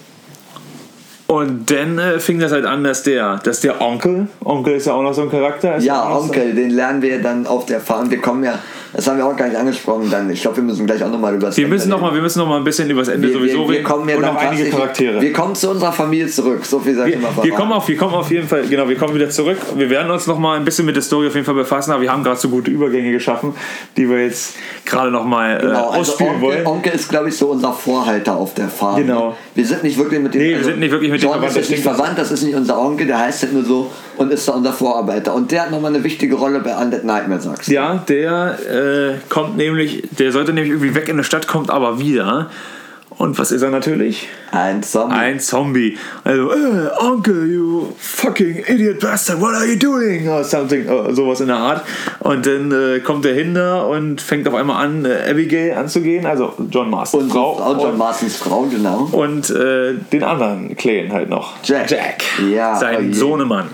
Und dann äh, fing das halt an, dass der, dass der Onkel, Onkel ist ja auch noch so ein Charakter. Ja, Onkel, den lernen wir dann auf der Farm. Wir kommen ja, das haben wir auch gar nicht angesprochen dann. Ich glaube, wir müssen gleich auch nochmal über das So. Wir müssen noch mal, wir müssen noch mal ein bisschen über das Ende wir, sowieso wir, wir reden kommen ja und dann noch einige Charaktere. Wir kommen zu unserer Familie zurück. So viel sag ich Wir, mal wir, kommen auf, wir kommen auf jeden Fall, genau, wir kommen wieder zurück. Wir werden uns noch mal ein bisschen mit der Story auf jeden Fall befassen, aber wir haben gerade so gute Übergänge geschaffen, die wir jetzt gerade noch mal Genau, äh, also ausspielen Onkel, wollen. Onkel ist, glaube ich, so unser Vorhalter auf der Farm. Genau. Wir sind nicht wirklich mit dem. Nee, wir sind nicht wirklich mit dem John verwandt, ist das nicht verwandt, das ist nicht unser Onkel, der heißt halt nur so und ist da unser Vorarbeiter. Und der hat nochmal eine wichtige Rolle bei Undead Nightmare, sagst du. Ja, der äh, kommt nämlich, der sollte nämlich irgendwie weg in der Stadt, kommt aber wieder. Und was ist er natürlich? Ein Zombie. Ein Zombie. Also, äh, Onkel, you fucking idiot bastard, what are you doing? Or something, äh, sowas in der Art. Und dann äh, kommt er hin da und fängt auf einmal an, äh, Abigail anzugehen, also John Marstons und Frau. Frau, John Marsons Frau, genau. und äh, den anderen Clan halt noch. Jack. Jack. Ja, oh Sein je. Sohnemann.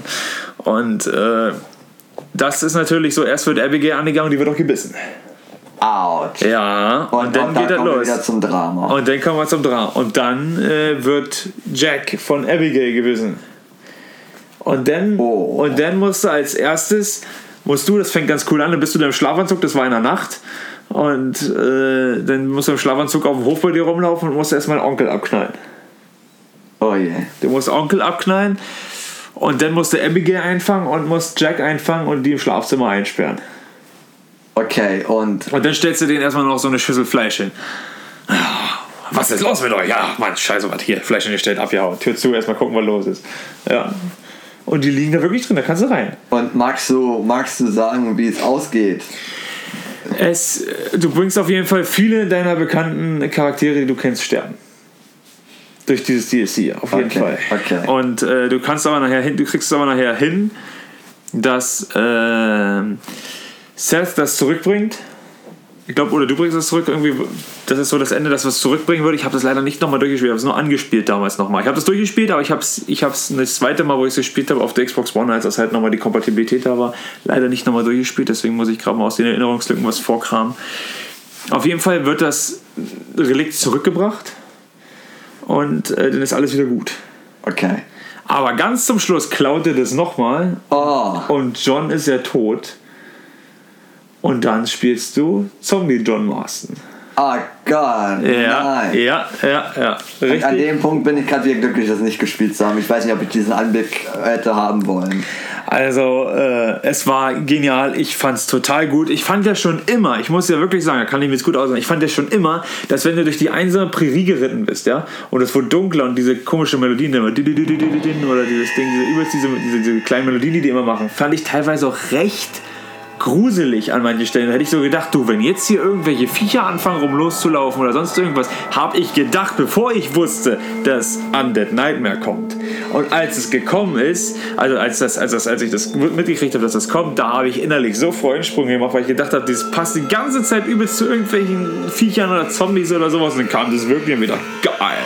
Und äh, das ist natürlich so, erst wird Abigail angegangen und die wird auch gebissen. Autsch. Ja, und, Und, dann und da geht das kommen wir los. wieder zum Drama. Und dann kommen wir zum Drama. Und dann äh, wird Jack von Abigail gewissen. Und dann, Oh. und dann musst du als erstes, musst du, das fängt ganz cool an, dann bist du da im Schlafanzug, das war in der Nacht. Und äh, dann musst du im Schlafanzug auf dem Hof bei dir rumlaufen und musst erstmal Onkel abknallen. oh je. Du musst Onkel abknallen und dann musst du Abigail einfangen und musst Jack einfangen und die im Schlafzimmer einsperren. Okay, und Und dann stellst du denen erstmal noch so eine Schüssel Fleisch hin. Was ist los mit euch? Ja, Mann, scheiße, was hier, Fleisch hingestellt, abgehauen. Tür zu, erstmal gucken, was los ist. Ja. Und die liegen da wirklich drin, da kannst du rein. Und magst du, magst du sagen, wie es ausgeht? Es, äh, du bringst auf jeden Fall viele deiner bekannten Charaktere, die du kennst, sterben. Durch dieses DLC, auf jeden Okay, Fall. okay. Und äh, du kannst aber nachher hin, du kriegst es aber nachher hin, dass ähm, Seth das zurückbringt. Ich glaube, oder du bringst es zurück irgendwie. Das ist so das Ende, das was zurückbringen würde. Ich habe das leider nicht nochmal durchgespielt, ich habe es nur angespielt damals nochmal. Ich habe das durchgespielt, aber ich habe es ich hab's das zweite Mal, wo ich es gespielt habe, auf der Xbox One, als das halt nochmal die Kompatibilität da war, leider nicht nochmal durchgespielt. Deswegen muss ich gerade mal aus den Erinnerungslücken was vorkramen. Auf jeden Fall wird das Relikt zurückgebracht und äh, dann ist alles wieder gut. Okay. Aber ganz zum Schluss klaut er das nochmal Oh, und John ist ja tot. Und dann spielst du Zombie John Marston. ah Gott. Ja, Nein. ja, ja, ja. Richtig. an dem Punkt bin ich gerade wieder glücklich, das nicht gespielt zu haben. Ich weiß nicht, ob ich diesen Anblick hätte haben wollen. Also, äh, es war genial. Ich fand es total gut. Ich fand ja schon immer, ich muss ja wirklich sagen, da kann ich mir jetzt gut aussagen, ich fand ja schon immer, dass wenn du durch die einsame Prärie geritten bist, ja, und es wurde dunkler und diese komische Melodien, die immer oder dieses Ding, diese, übelst diese, diese, diese kleinen Melodien, die die immer machen, fand ich teilweise auch recht gruselig an manchen Stellen. Da hätte ich so gedacht, du, wenn jetzt hier irgendwelche Viecher anfangen, rum loszulaufen oder sonst irgendwas, habe ich gedacht, bevor ich wusste, dass Undead Nightmare kommt. Und als es gekommen ist, also als, das, als, das, als ich das mitgekriegt habe, dass das kommt, da habe ich innerlich so Freudensprünge gemacht, weil ich gedacht habe, das passt die ganze Zeit übelst zu irgendwelchen Viechern oder Zombies oder sowas. Und dann kam das wirklich wieder geil.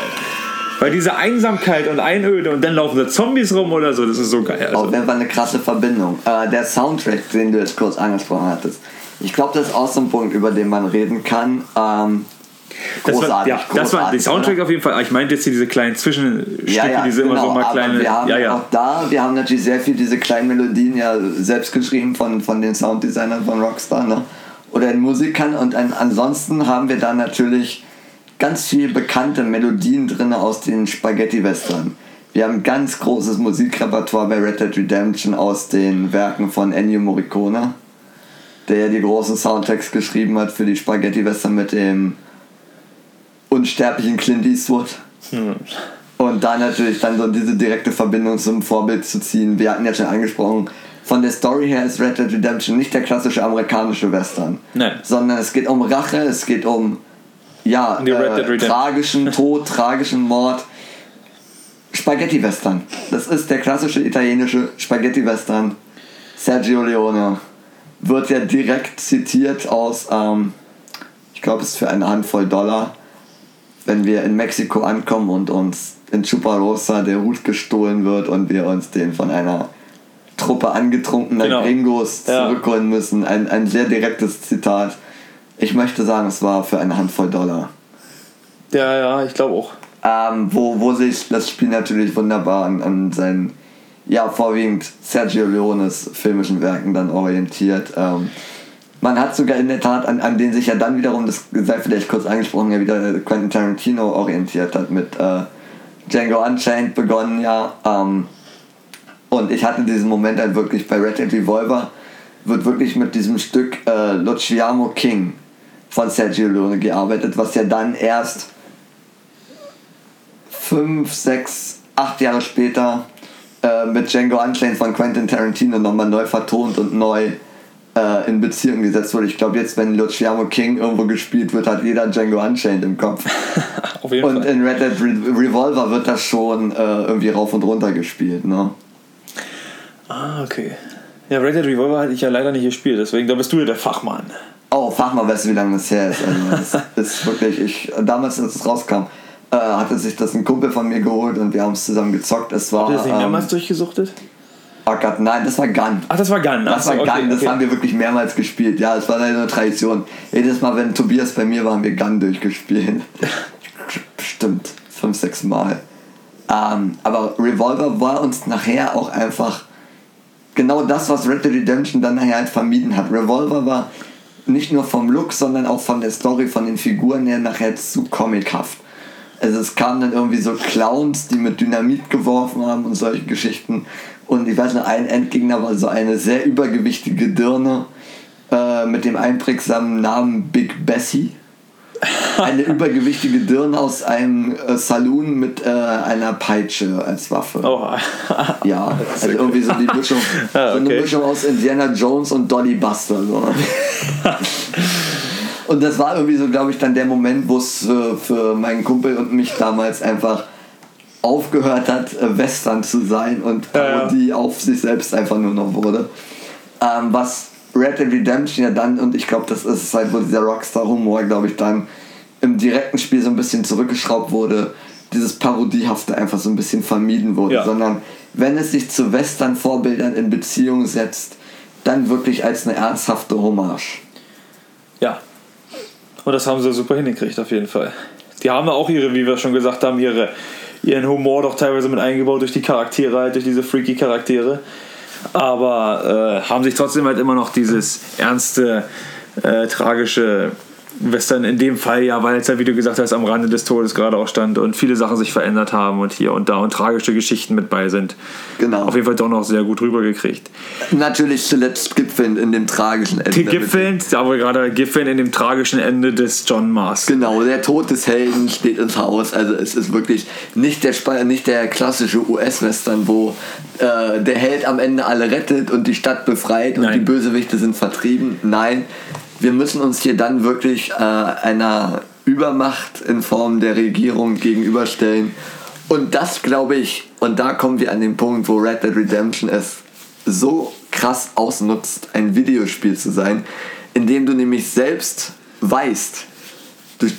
Weil diese Einsamkeit und Einöde und dann laufen da Zombies rum oder so, das ist so geil. Also, Auf jeden Fall eine krasse Verbindung. Äh, der Soundtrack, den du jetzt kurz angesprochen hattest. Ich glaube, das ist auch so ein Punkt, über den man reden kann. Ähm, Das war, großartig. ja, das war der großartig, Soundtrack oder? auf jeden Fall. Ich meinte jetzt hier diese kleinen Zwischenstücke, Ja, ja, diese genau, immer so mal aber kleine. wir haben ja, ja. auch da, wir haben natürlich sehr viel diese kleinen Melodien ja selbst geschrieben von, von den Sounddesignern von Rockstar ne? oder den Musikern und an, ansonsten haben wir da natürlich ganz viel bekannte Melodien drin aus den Spaghetti-Western. Wir haben ein ganz großes Musikrepertoire bei Red Dead Redemption aus den Werken von Ennio Morricone, der ja die großen Soundtracks geschrieben hat für die Spaghetti-Western mit dem unsterblichen Clint Eastwood. Und da natürlich dann so diese direkte Verbindung zum Vorbild zu ziehen. Wir hatten ja schon angesprochen, von der Story her ist Red Dead Redemption nicht der klassische amerikanische Western. Nein. Sondern es geht um Rache, es geht um ja, äh, tragischen Tod, tragischen Mord. Spaghetti-Western. Das ist der klassische italienische Spaghetti-Western. Sergio Leone wird ja direkt zitiert aus, ähm, ich glaube, es ist für eine Handvoll Dollar, wenn wir in Mexiko ankommen und uns in Chuparosa der Hut gestohlen wird und wir uns den von einer Truppe angetrunkener Genau. Gringos Ja. zurückholen müssen. Ein, ein sehr direktes Zitat. Ich möchte sagen, es war für eine Handvoll Dollar. Ja, ja, ich glaube auch. Ähm, wo, wo sich das Spiel natürlich wunderbar an, an seinen, ja, vorwiegend Sergio Leones filmischen Werken dann orientiert. Ähm, man hat sogar in der Tat, an, an den sich ja dann wiederum, das sei vielleicht kurz angesprochen, ja wieder Quentin Tarantino orientiert hat mit äh, Django Unchained begonnen, ja. Ähm, und ich hatte diesen Moment halt wirklich bei Red Dead Revolver, wird wirklich mit diesem Stück äh, Luciano King von Sergio Leone gearbeitet, was ja dann erst fünf, sechs, acht Jahre später äh, mit Django Unchained von Quentin Tarantino nochmal neu vertont und neu äh, in Beziehung gesetzt wurde. Ich glaube jetzt, wenn Luciano King irgendwo gespielt wird, hat jeder Django Unchained im Kopf. Auf jeden Und Fall. in Red Dead Re Revolver wird das schon äh, irgendwie rauf und runter gespielt, ne? Ah, okay. Ja, Red Dead Revolver hatte ich ja leider nicht gespielt, deswegen, da bist du ja der Fachmann. Oh, frag mal, weißt du, wie lange das her ist. Also, das ist wirklich, ich, damals, als es rauskam, äh, hatte sich das ein Kumpel von mir geholt und wir haben es zusammen gezockt. Es war. Habt ihr das nicht ähm, mehrmals durchgesuchtet? oh Gott, nein, das war Gun. Ach, das war Gun. Das so, war okay, Gun, das okay. haben wir wirklich mehrmals gespielt. Ja, es war eine Tradition. Jedes Mal, wenn Tobias bei mir war, haben wir Gun durchgespielt. Bestimmt fünf, sechs Mal. Ähm, aber Revolver war uns nachher auch einfach genau das, was Red Dead Redemption dann nachher halt vermieden hat. Revolver war nicht nur vom Look, sondern auch von der Story, von den Figuren her nachher zu comichaft. Also es kamen dann irgendwie so Clowns, die mit Dynamit geworfen haben und solche Geschichten. Und ich weiß noch, ein Endgegner war so eine sehr übergewichtige Dirne äh, mit dem einprägsamen Namen Big Bessie. Eine übergewichtige Dirne aus einem äh, Saloon mit äh, einer Peitsche als Waffe. Oh, Ja, also irgendwie so die Mischung, Ah, so eine okay. Mischung aus Indiana Jones und Dolly Buster. So. und das war irgendwie so, glaube ich, dann der Moment, wo es für, für meinen Kumpel und mich damals einfach aufgehört hat, äh, Western zu sein und Ja, ja. Parodie auf sich selbst einfach nur noch wurde. Ähm, was Red Dead Redemption ja dann, und ich glaube, das ist halt, wo dieser Rockstar-Humor, glaube ich, dann im direkten Spiel so ein bisschen zurückgeschraubt wurde, dieses Parodiehafte einfach so ein bisschen vermieden wurde, Ja. sondern wenn es sich zu Western-Vorbildern in Beziehung setzt, dann wirklich als eine ernsthafte Hommage. ja. Und das haben sie super hingekriegt, auf jeden Fall. Die haben auch ihre, wie wir schon gesagt haben, ihre, ihren Humor doch teilweise mit eingebaut durch die Charaktere, halt, durch diese freaky Charaktere. Aber äh, haben sich trotzdem halt immer noch dieses ernste, äh, tragische Western in dem Fall ja, weil es ja, wie du gesagt hast, am Rande des Todes gerade auch stand und viele Sachen sich verändert haben und hier und da und tragische Geschichten mit bei sind. Genau. Auf jeden Fall doch noch sehr gut rübergekriegt. Natürlich zuletzt gipfelnd in dem tragischen Ende. Gipfelnd, da wir gerade gipfeln in dem tragischen Ende des John Mars. Genau, der Tod des Helden steht ins Haus. Also es ist wirklich nicht der, Sp nicht der klassische US-Western, wo äh, der Held am Ende alle rettet und die Stadt befreit und Nein. die Bösewichte sind vertrieben. Nein, wir müssen uns hier dann wirklich äh, einer Übermacht in Form der Regierung gegenüberstellen. Und das glaube ich, und da kommen wir an den Punkt, wo Red Dead Redemption es so krass ausnutzt, ein Videospiel zu sein, in dem du nämlich selbst weißt, Du, äh,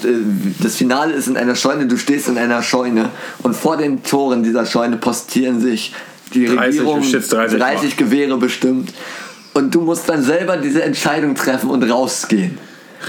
das Finale ist in einer Scheune, du stehst in einer Scheune und vor den Toren dieser Scheune postieren sich die 30, Regierung, du schätzt 30 Mal. Gewehre bestimmt und du musst dann selber diese Entscheidung treffen und rausgehen.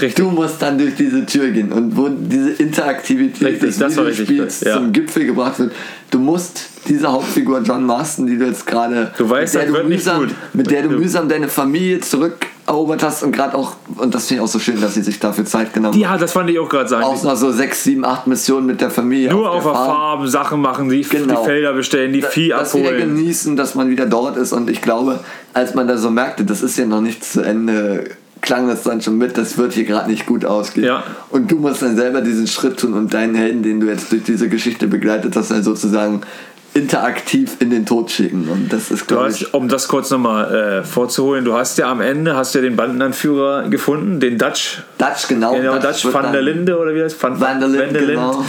Richtig. Du musst dann durch diese Tür gehen und wo diese Interaktivität Richtig, des das Videospiels ja. zum Gipfel gebracht wird. Du musst diese Hauptfigur John Marston, die du jetzt gerade Du weißt, mit der das du mühsam, mit der du mühsam deine Familie zurückerobert hast und gerade auch und das finde ich auch so schön, dass sie sich dafür Zeit genommen Ja, das fand ich auch gerade sagen. auch noch so sechs, sieben, acht Missionen mit der Familie. Nur auf der Farm. Farm Sachen machen, die, Genau. die Felder bestellen, die Vieh das wieder abholen. genießen, dass man wieder dort ist. Und ich glaube, als man da so merkte, das ist ja noch nicht zu Ende, klang das dann schon mit, das wird hier gerade nicht gut ausgehen. Ja. Und du musst dann selber diesen Schritt tun und deinen Helden, den du jetzt durch diese Geschichte begleitet hast, dann sozusagen interaktiv in den Tod schicken. Und das ist, glaube ich, um das kurz nochmal äh, vorzuholen, du hast ja am Ende hast ja den Bandenanführer gefunden, den Dutch. Dutch, genau. Genau, Dutch wird van der Linde oder wie heißt Van, Van der Linde, genau.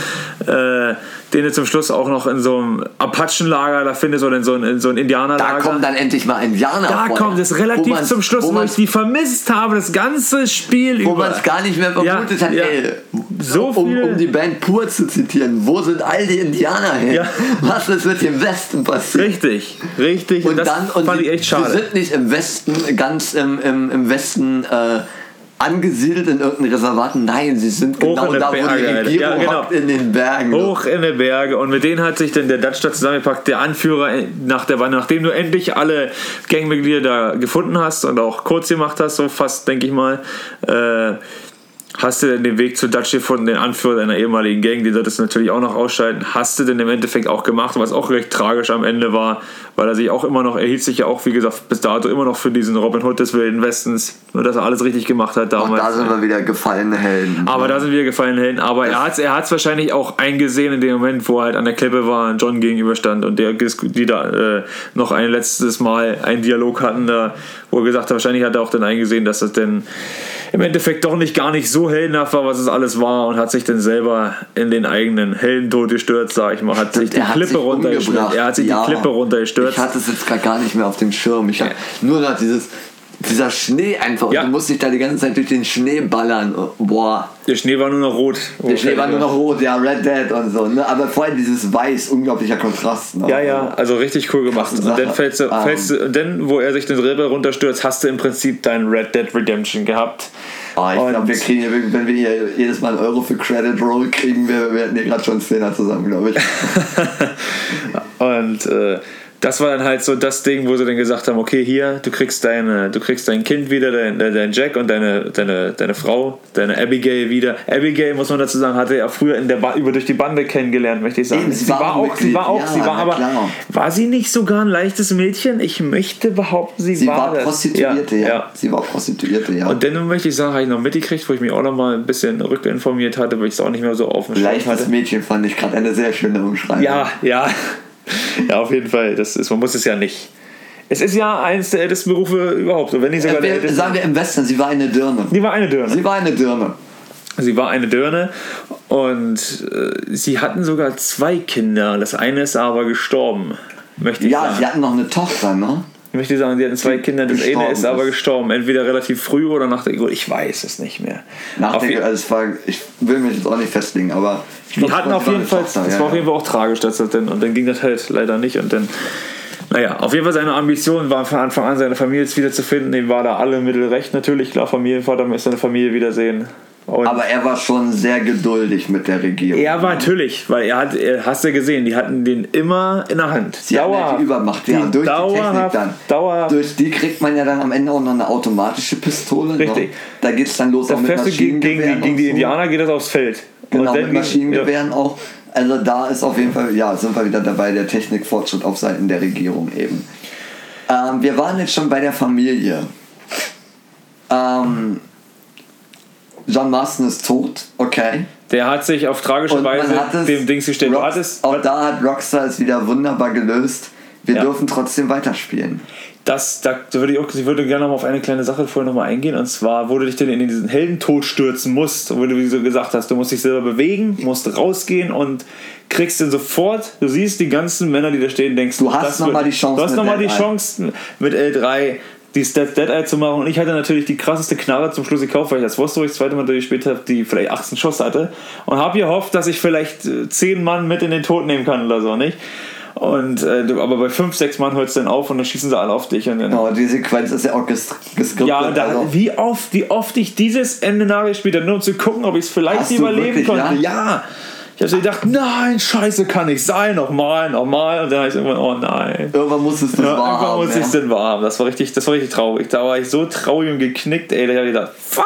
äh, den du zum Schluss auch noch in so einem Apachenlager da findest oder in so, ein- in so ein Da Indianerlager. kommt dann endlich mal Indianer da vor, kommt es wo relativ zum Schluss, wo wo, ich die vermisst habe, das ganze Spiel wo über. man es gar nicht mehr vermutet Ja, hat, ja. ey, so um, viel. um die Band pur zu zitieren, wo sind all die Indianer hin? Ja. Was ist mit dem Westen passiert? richtig, richtig. Und das dann, und fand die, ich echt schade. sind nicht im Westen, ganz im, im, im Westen äh, angesiedelt in irgendeinem Reservat. Nein, sie sind Hoch genau in den da, wo die Bergen. Regierung Ja, genau. in den Bergen. Hoch in den Berge und mit denen hat sich dann der Dutch da zusammengepackt, der Anführer nach der Wanne, nachdem du endlich alle Gangmitglieder da gefunden hast und auch kurz gemacht hast, so fast, denke ich mal, äh, hast du denn den Weg zu Dutch gefunden, den Anführer deiner ehemaligen Gang, die solltest du natürlich auch noch ausschalten, hast du denn im Endeffekt auch gemacht, was auch recht tragisch am Ende war, weil er sich auch immer noch, er hielt sich ja auch, wie gesagt, bis dato immer noch für diesen Robin Hood des Wilden Westens, nur dass er alles richtig gemacht hat Und damals. da sind wir wieder gefallene Helden. Aber da sind wir gefallen Helden. Aber er hat es er hat's wahrscheinlich auch eingesehen in dem Moment, wo er halt an der Klippe war und John gegenüberstand und der, die da äh, noch ein letztes Mal einen Dialog hatten, da, wo er gesagt hat, wahrscheinlich hat er auch dann eingesehen, dass das denn im Endeffekt doch nicht gar nicht so heldenhaft war, was es alles war und hat sich dann selber in den eigenen Heldentod gestürzt, sag ich mal, hat sich die hat Klippe sich runtergestürzt. Er hat sich Ja. die Klippe runtergestürzt. Ich hatte es jetzt gerade gar nicht mehr auf dem Schirm. Ich hab nur noch dieses, dieser Schnee einfach. Ja. Und du musst dich da die ganze Zeit durch den Schnee ballern. Boah. Der Schnee war nur noch rot. Der Schnee war nur noch rot, ja, Red Dead und so. Ne? Aber vorher dieses Weiß, unglaublicher Kontrast. Ne? Ja, ja, also richtig cool gemacht. Und dann fällst du, Ähm. fällst du, und dann, wo er sich den Rebel runterstürzt, hast du im Prinzip dein Red Dead Redemption gehabt. Ah, ich glaube, wir kriegen hier, wenn wir hier jedes Mal einen Euro für Credit Roll kriegen, wir, wir hätten hier gerade schon Zehner zusammen, glaube ich. Und äh, das war dann halt so das Ding, wo sie dann gesagt haben, okay, hier, du kriegst deine, du kriegst dein Kind wieder, dein, dein Jack und deine, deine, deine Frau, deine Abigail wieder. Abigail, muss man dazu sagen, hatte er früher in der ba über durch die Bande kennengelernt, möchte ich sagen. Eben, sie, war auch, sie war auch, ja, sie war aber, klar. war sie nicht sogar ein leichtes Mädchen? Ich möchte behaupten, sie, Sie war, war. Prostituierte, ja. ja. Sie war Prostituierte, ja. Und dann möchte ich sagen, habe ich noch mitgekriegt, wo ich mich auch noch mal ein bisschen rückinformiert hatte, weil ich es auch nicht mehr so auf dem Leichtes hatte. Mädchen fand ich gerade eine sehr schöne Umschreibung. Ja, ja. Ja, auf jeden Fall. Das ist, man muss es ja nicht. Es ist ja eines der ältesten Berufe überhaupt, wenn nicht sogar Äh, der wir, älteste. sagen wir im Westen, sie war eine Dirne. Sie war eine Dirne. Sie war eine Dirne. Sie war eine Dirne und äh, sie hatten sogar zwei Kinder. Das eine ist aber gestorben, möchte ich Ja, sagen. sie hatten noch eine Tochter, ne? Ich möchte sagen, sie hatten zwei Kinder. Das eine ist aber gestorben. Entweder relativ früh oder nach der Geburt. Ich weiß es nicht mehr. Nach der, je- also war, ich will mich jetzt auch nicht festlegen, aber Die hatten auf jeden Fall, Tochter, es ja, war auf jeden Fall auch tragisch, dass das denn, und dann ging das halt leider nicht und dann, naja, auf jeden Fall seine Ambition war von Anfang an, seine Familie jetzt wieder zu finden. Dem war da alle Mittel recht, natürlich, klar, Familienvater möchte seine Familie wiedersehen. Und Aber er war schon sehr geduldig mit der Regierung. er war natürlich, weil er hat, er, hast du gesehen, die hatten den immer in der Hand. Sie hatten ja die Übermacht, ja, Die durch die Technik dauerhaft, dann. dauerhaft. Durch die kriegt man ja dann am Ende auch noch eine automatische Pistole. Richtig. Ne? Da geht es dann los Da auch mit du gegen, gegen, die, Maschinengewehren so. Indianer, geht das aufs Feld. Genau, Und mit Maschinengewehren auch. Also da ist auf jeden Fall, ja, sind wir wieder dabei, der Technikfortschritt auf Seiten der Regierung eben. Ähm, wir waren jetzt schon bei der Familie. Ähm, John Marston ist tot, okay. Der hat sich auf tragische Und Weise es, dem Dings gestellt. Du Rock- hattest, auch da hat Rockstar es wieder wunderbar gelöst. Wir Ja. dürfen trotzdem weiterspielen. Das, da würde ich, auch, ich würde gerne noch mal auf eine kleine Sache vorher noch mal eingehen. Und zwar, wo du dich denn in diesen Heldentod stürzen musst, wo du wie so gesagt hast, du musst dich selber bewegen, musst rausgehen und kriegst dann sofort, du siehst die ganzen Männer, die da stehen, denkst Du hast das noch wird- mal die Chance Du hast mit noch mal die L3. Chance mit L3 die Stats Dead Eye zu machen und ich hatte natürlich die krasseste Knarre zum Schluss gekauft, weil ich das wusste, wo ich das zweite Mal durchgespielt habe, die vielleicht 18 Schuss hatte und habe gehofft, dass ich vielleicht äh, 10 Mann mit in den Tod nehmen kann oder so, nicht? Und äh, aber bei 5, 6 Mann hört es dann auf und dann schießen sie alle auf dich und dann Genau, die Sequenz ist ja auch ges geskriptet. ja, da, also, wie, oft, wie oft ich dieses Ende nachgespielt habe, nur um zu gucken, ob ich es vielleicht Hast überleben konnte. Ja. Ich habe so gedacht, nein, scheiße, kann nicht sein, nochmal, nochmal. Und dann habe ich irgendwann, oh nein. irgendwann du es Ja, wahr irgendwann muss ich es ja. denn haben. Das war richtig, das war richtig traurig. Da war ich so traurig und geknickt, ey. Da habe ich gedacht, fuck,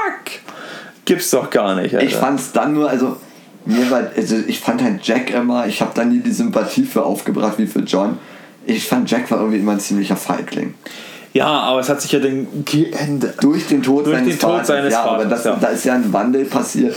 gibt's doch gar nicht. Alter. Ich fand es dann nur, also, mir war, also ich fand halt Jack immer, ich habe da nie die Sympathie für aufgebracht wie für John. Ich fand Jack war irgendwie immer ein ziemlicher Feigling. ja, aber es hat sich ja dann geändert. Durch den Tod Durch seines den Tod Vaters. seines ja, aber Vaters, das, ja. da ist ja ein Wandel passiert,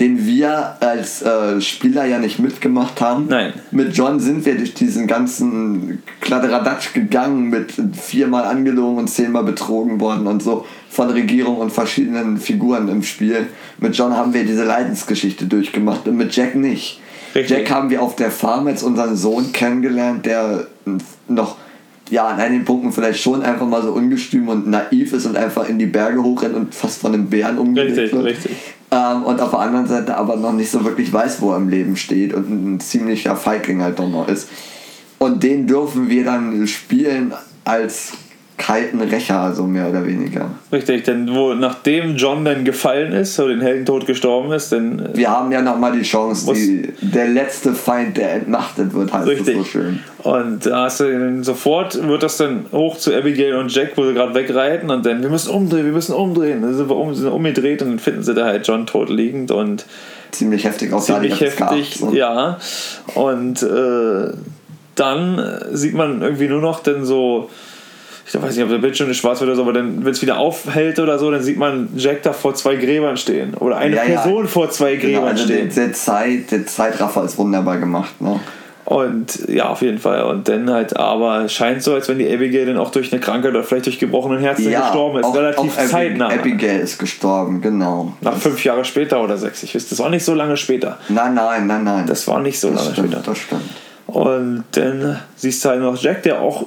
den wir als äh, Spieler ja nicht mitgemacht haben. Nein. Mit John sind wir durch diesen ganzen Kladderadatsch gegangen, mit viermal angelogen und zehnmal betrogen worden und so von Regierung und verschiedenen Figuren im Spiel. Mit John haben wir diese Leidensgeschichte durchgemacht und mit Jack nicht. Richtig. Jack haben wir auf der Farm jetzt unseren Sohn kennengelernt, der noch ja, an einigen Punkten vielleicht schon einfach mal so ungestüm und naiv ist und einfach in die Berge hochrennt und fast von einem Bären umgelegt Richtig, wird. richtig. Ähm, und auf der anderen Seite aber noch nicht so wirklich weiß, wo er im Leben steht und ein ziemlicher Feigling halt doch noch ist. Und den dürfen wir dann spielen als kalten Rächer, so mehr oder weniger. Richtig, denn wo, nachdem John dann gefallen ist oder den Heldentod gestorben ist, dann. Wir haben ja nochmal die Chance, die, der letzte Feind, der entmachtet wird, heißt Richtig. so schön. Und da hast du dann sofort wird das dann hoch zu Abigail und Jack, wo sie gerade wegreiten und dann, wir müssen umdrehen, wir müssen umdrehen. Dann sind wir um, sind umgedreht und dann finden sie da halt John tot liegend und Ziemlich heftig auch ziemlich heftig, und- ja. Und äh, dann äh, sieht man irgendwie nur noch dann so, ich weiß nicht, ob der Bildschirm nicht schwarz wird oder so, aber dann, wenn es wieder aufhält oder so, dann sieht man Jack da vor zwei Gräbern stehen. Oder eine Ja, ja. Person vor zwei Genau, Gräbern also der, stehen. der, Zeit, der Zeitraffer ist wunderbar gemacht. Ne? Und ja, auf jeden Fall. Und dann halt, aber es scheint so, als wenn die Abigail dann auch durch eine Krankheit oder vielleicht durch gebrochenen Herzen gestorben ist. auch- Relativ auch zeitnah. Abigail ist gestorben, genau. Nach fünf Jahre später oder sechs. Ich weiß, das war nicht so lange später. Nein, nein, nein, nein. Das war nicht so das lange stimmt, später. das stimmt. Und dann siehst du halt noch Jack, der auch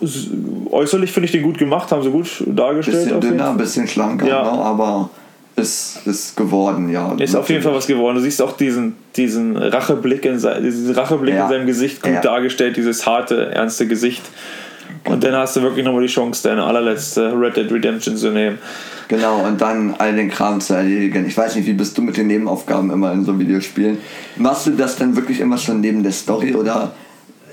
äußerlich, finde ich, den gut gemacht, haben sie gut dargestellt. Bisschen dünner, Fall. bisschen schlanker, Ja. ne? aber ist, ist geworden, ja. Ist auf jeden Fall was geworden. Du siehst auch diesen, diesen Racheblick, in, se- diesen Racheblick Ja. in seinem Gesicht gut Ja. dargestellt, dieses harte, ernste Gesicht. Und dann hast du wirklich nochmal die Chance, deine allerletzte Red Dead Redemption zu nehmen. Genau, und dann all den Kram zu erledigen. Ich weiß nicht, wie bist du mit den Nebenaufgaben immer in so Videospielen? Machst du das dann wirklich immer schon neben der Story oder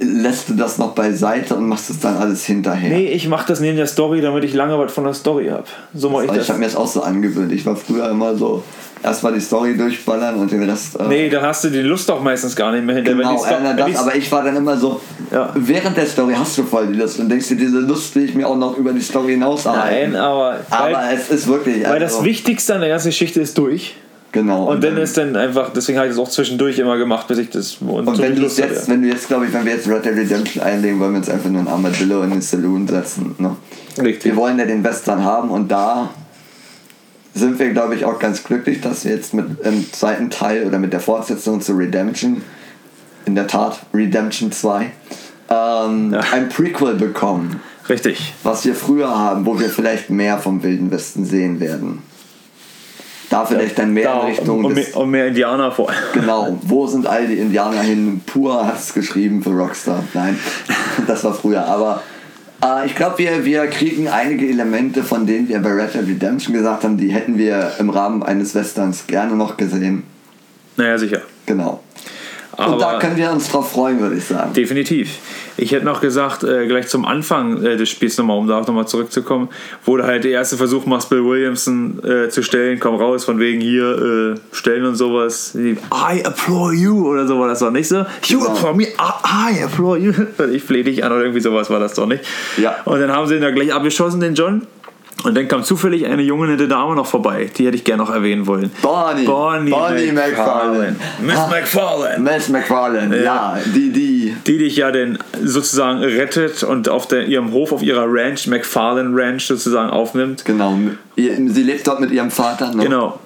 lässt du das noch beiseite und machst es dann alles hinterher? Nee, ich mache das neben der Story, damit ich lange was von der Story habe. So mache ich Weil das. ich habe mir das auch so angewöhnt. Ich war früher immer so, erstmal die Story durchballern und den Rest. Äh, Nee, dann hast du die Lust auch meistens gar nicht mehr hinter. Genau, wenn wenn das, aber ich war dann immer so, Ja. während der Story hast du voll die Lust und denkst dir, diese Lust will ich mir auch noch über die Story hinaus. Nein, aber, Aber weil, es ist wirklich. weil also, das Wichtigste an der ganzen Geschichte ist durch. Genau. Und dann ist dann einfach, deswegen habe ich das auch zwischendurch immer gemacht, bis ich das und, Und so wenn du jetzt, hatte. wenn du jetzt, glaube ich, wenn wir jetzt Red Dead Redemption einlegen, wollen wir uns einfach nur ein Armadillo in den Saloon setzen. Ne? Richtig. Wir wollen ja den Western haben und da sind wir, glaube ich, auch ganz glücklich, dass wir jetzt mit im zweiten Teil oder mit der Fortsetzung zu Redemption, in der Tat Redemption 2, ähm, Ja. ein Prequel bekommen, Richtig. was wir früher haben, wo wir vielleicht mehr vom Wilden Westen sehen werden. Da vielleicht dann mehr Da, in Richtung und, des mehr, und mehr Indianer vor. Genau, wo sind all die Indianer hin? Pur hat es geschrieben für Rockstar. Nein, das war früher. Aber äh, ich glaube, wir, wir kriegen einige Elemente, von denen wir bei Red Dead Redemption gesagt haben, die hätten wir im Rahmen eines Westerns gerne noch gesehen. Naja, sicher. Genau. Und da Aber können wir uns drauf freuen, würde ich sagen. definitiv. Ich hätte noch gesagt, äh, gleich zum Anfang äh, des Spiels nochmal, um darauf nochmal zurückzukommen, wo du halt der erste Versuch machst, Bill Williamson äh, zu stellen, komm raus, von wegen hier äh, stellen und sowas. Die, I applaud you oder so war das doch nicht so. You Genau. applaud me, I, I applaud you. Ich flehe dich an oder irgendwie sowas war das doch nicht. Ja. Und dann haben sie ihn da gleich abgeschossen, den John. Und dann kam zufällig eine junge nette Dame noch vorbei. Die hätte ich gerne noch erwähnen wollen. Bonnie. Bonnie, Bonnie McFarlane. Miss Ah. McFarlane. Miss McFarlane, ja. Ja. die, die. die dich ja dann sozusagen rettet und auf der, ihrem Hof, auf ihrer Ranch, McFarlane Ranch sozusagen aufnimmt. Genau, sie lebt dort mit ihrem Vater. Ne? Genau.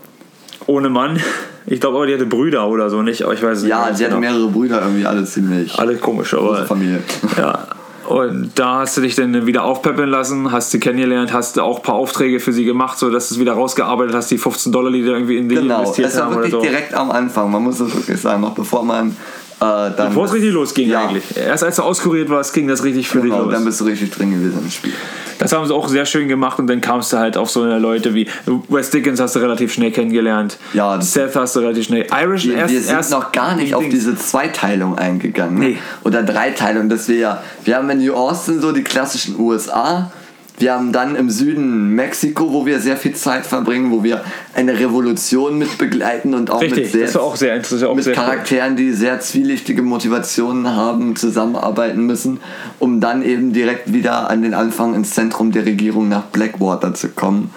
Ohne Mann. Ich glaube aber, die hatte Brüder oder so, nicht? Aber ich weiß es Ja, nicht. sie hatte genau. mehrere Brüder, irgendwie alle ziemlich Alle komisch, große aber. Familie. Ja. Und da hast du dich dann wieder aufpeppeln lassen, hast sie kennengelernt, hast auch ein paar Aufträge für sie gemacht, sodass du es wieder rausgearbeitet hast, die 15 Dollar, die du irgendwie in die Genau, investiert es war haben oder wirklich so. direkt am Anfang, man muss das wirklich sagen, noch bevor man äh. Bevor es richtig losging Ja. eigentlich. Erst als du auskuriert warst, ging das richtig für Genau, dich los. dann bist du richtig drin gewesen im Spiel. Das haben sie auch sehr schön gemacht und dann kamst du halt auf so eine Leute wie Wes Dickens hast du relativ schnell kennengelernt. Ja, Seth hast du relativ schnell. Irish Wir, erst, wir sind erst noch gar nicht auf diese Zweiteilung eingegangen. ne? Nee. Oder Dreiteilung, dass wir ja, wir haben in New Austin so die klassischen USA. Wir haben dann im Süden Mexiko, wo wir sehr viel Zeit verbringen, wo wir eine Revolution mit begleiten und auch mit Richtig, sehr, das war auch sehr interessant. Auch mit sehr. Charakteren, die sehr zwielichtige Motivationen haben, zusammenarbeiten müssen, um dann eben direkt wieder an den Anfang ins Zentrum der Regierung nach Blackwater zu kommen.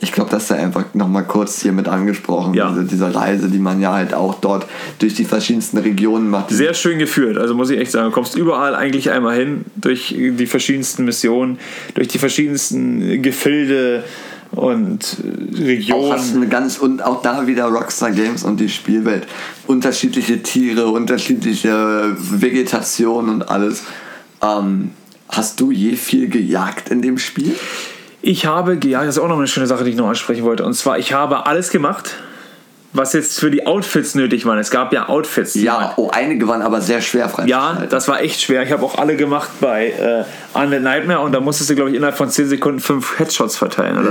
Ich glaube, das sei einfach nochmal kurz hier mit angesprochen, Ja. diese, diese Reise, die man ja halt auch dort durch die verschiedensten Regionen macht. Sehr schön geführt, also muss ich echt sagen. Du kommst überall eigentlich einmal hin, durch die verschiedensten Missionen, durch die verschiedensten Gefilde und äh, auch hast Regionen. eine ganz und auch da wieder Rockstar Games und die Spielwelt. Unterschiedliche Tiere, unterschiedliche Vegetation und alles. Ähm, hast du je viel gejagt in dem Spiel? Ich habe, ja, das ist auch noch eine schöne Sache, die ich noch ansprechen wollte. Und zwar, ich habe alles gemacht, was jetzt für die Outfits nötig waren. Es gab ja Outfits. Ja, oh, einige waren aber sehr schwer Ja, das war echt schwer. Ich habe auch alle gemacht bei äh, Undead Nightmare und da musstest du, glaube ich, innerhalb von 10 Sekunden fünf Headshots verteilen oder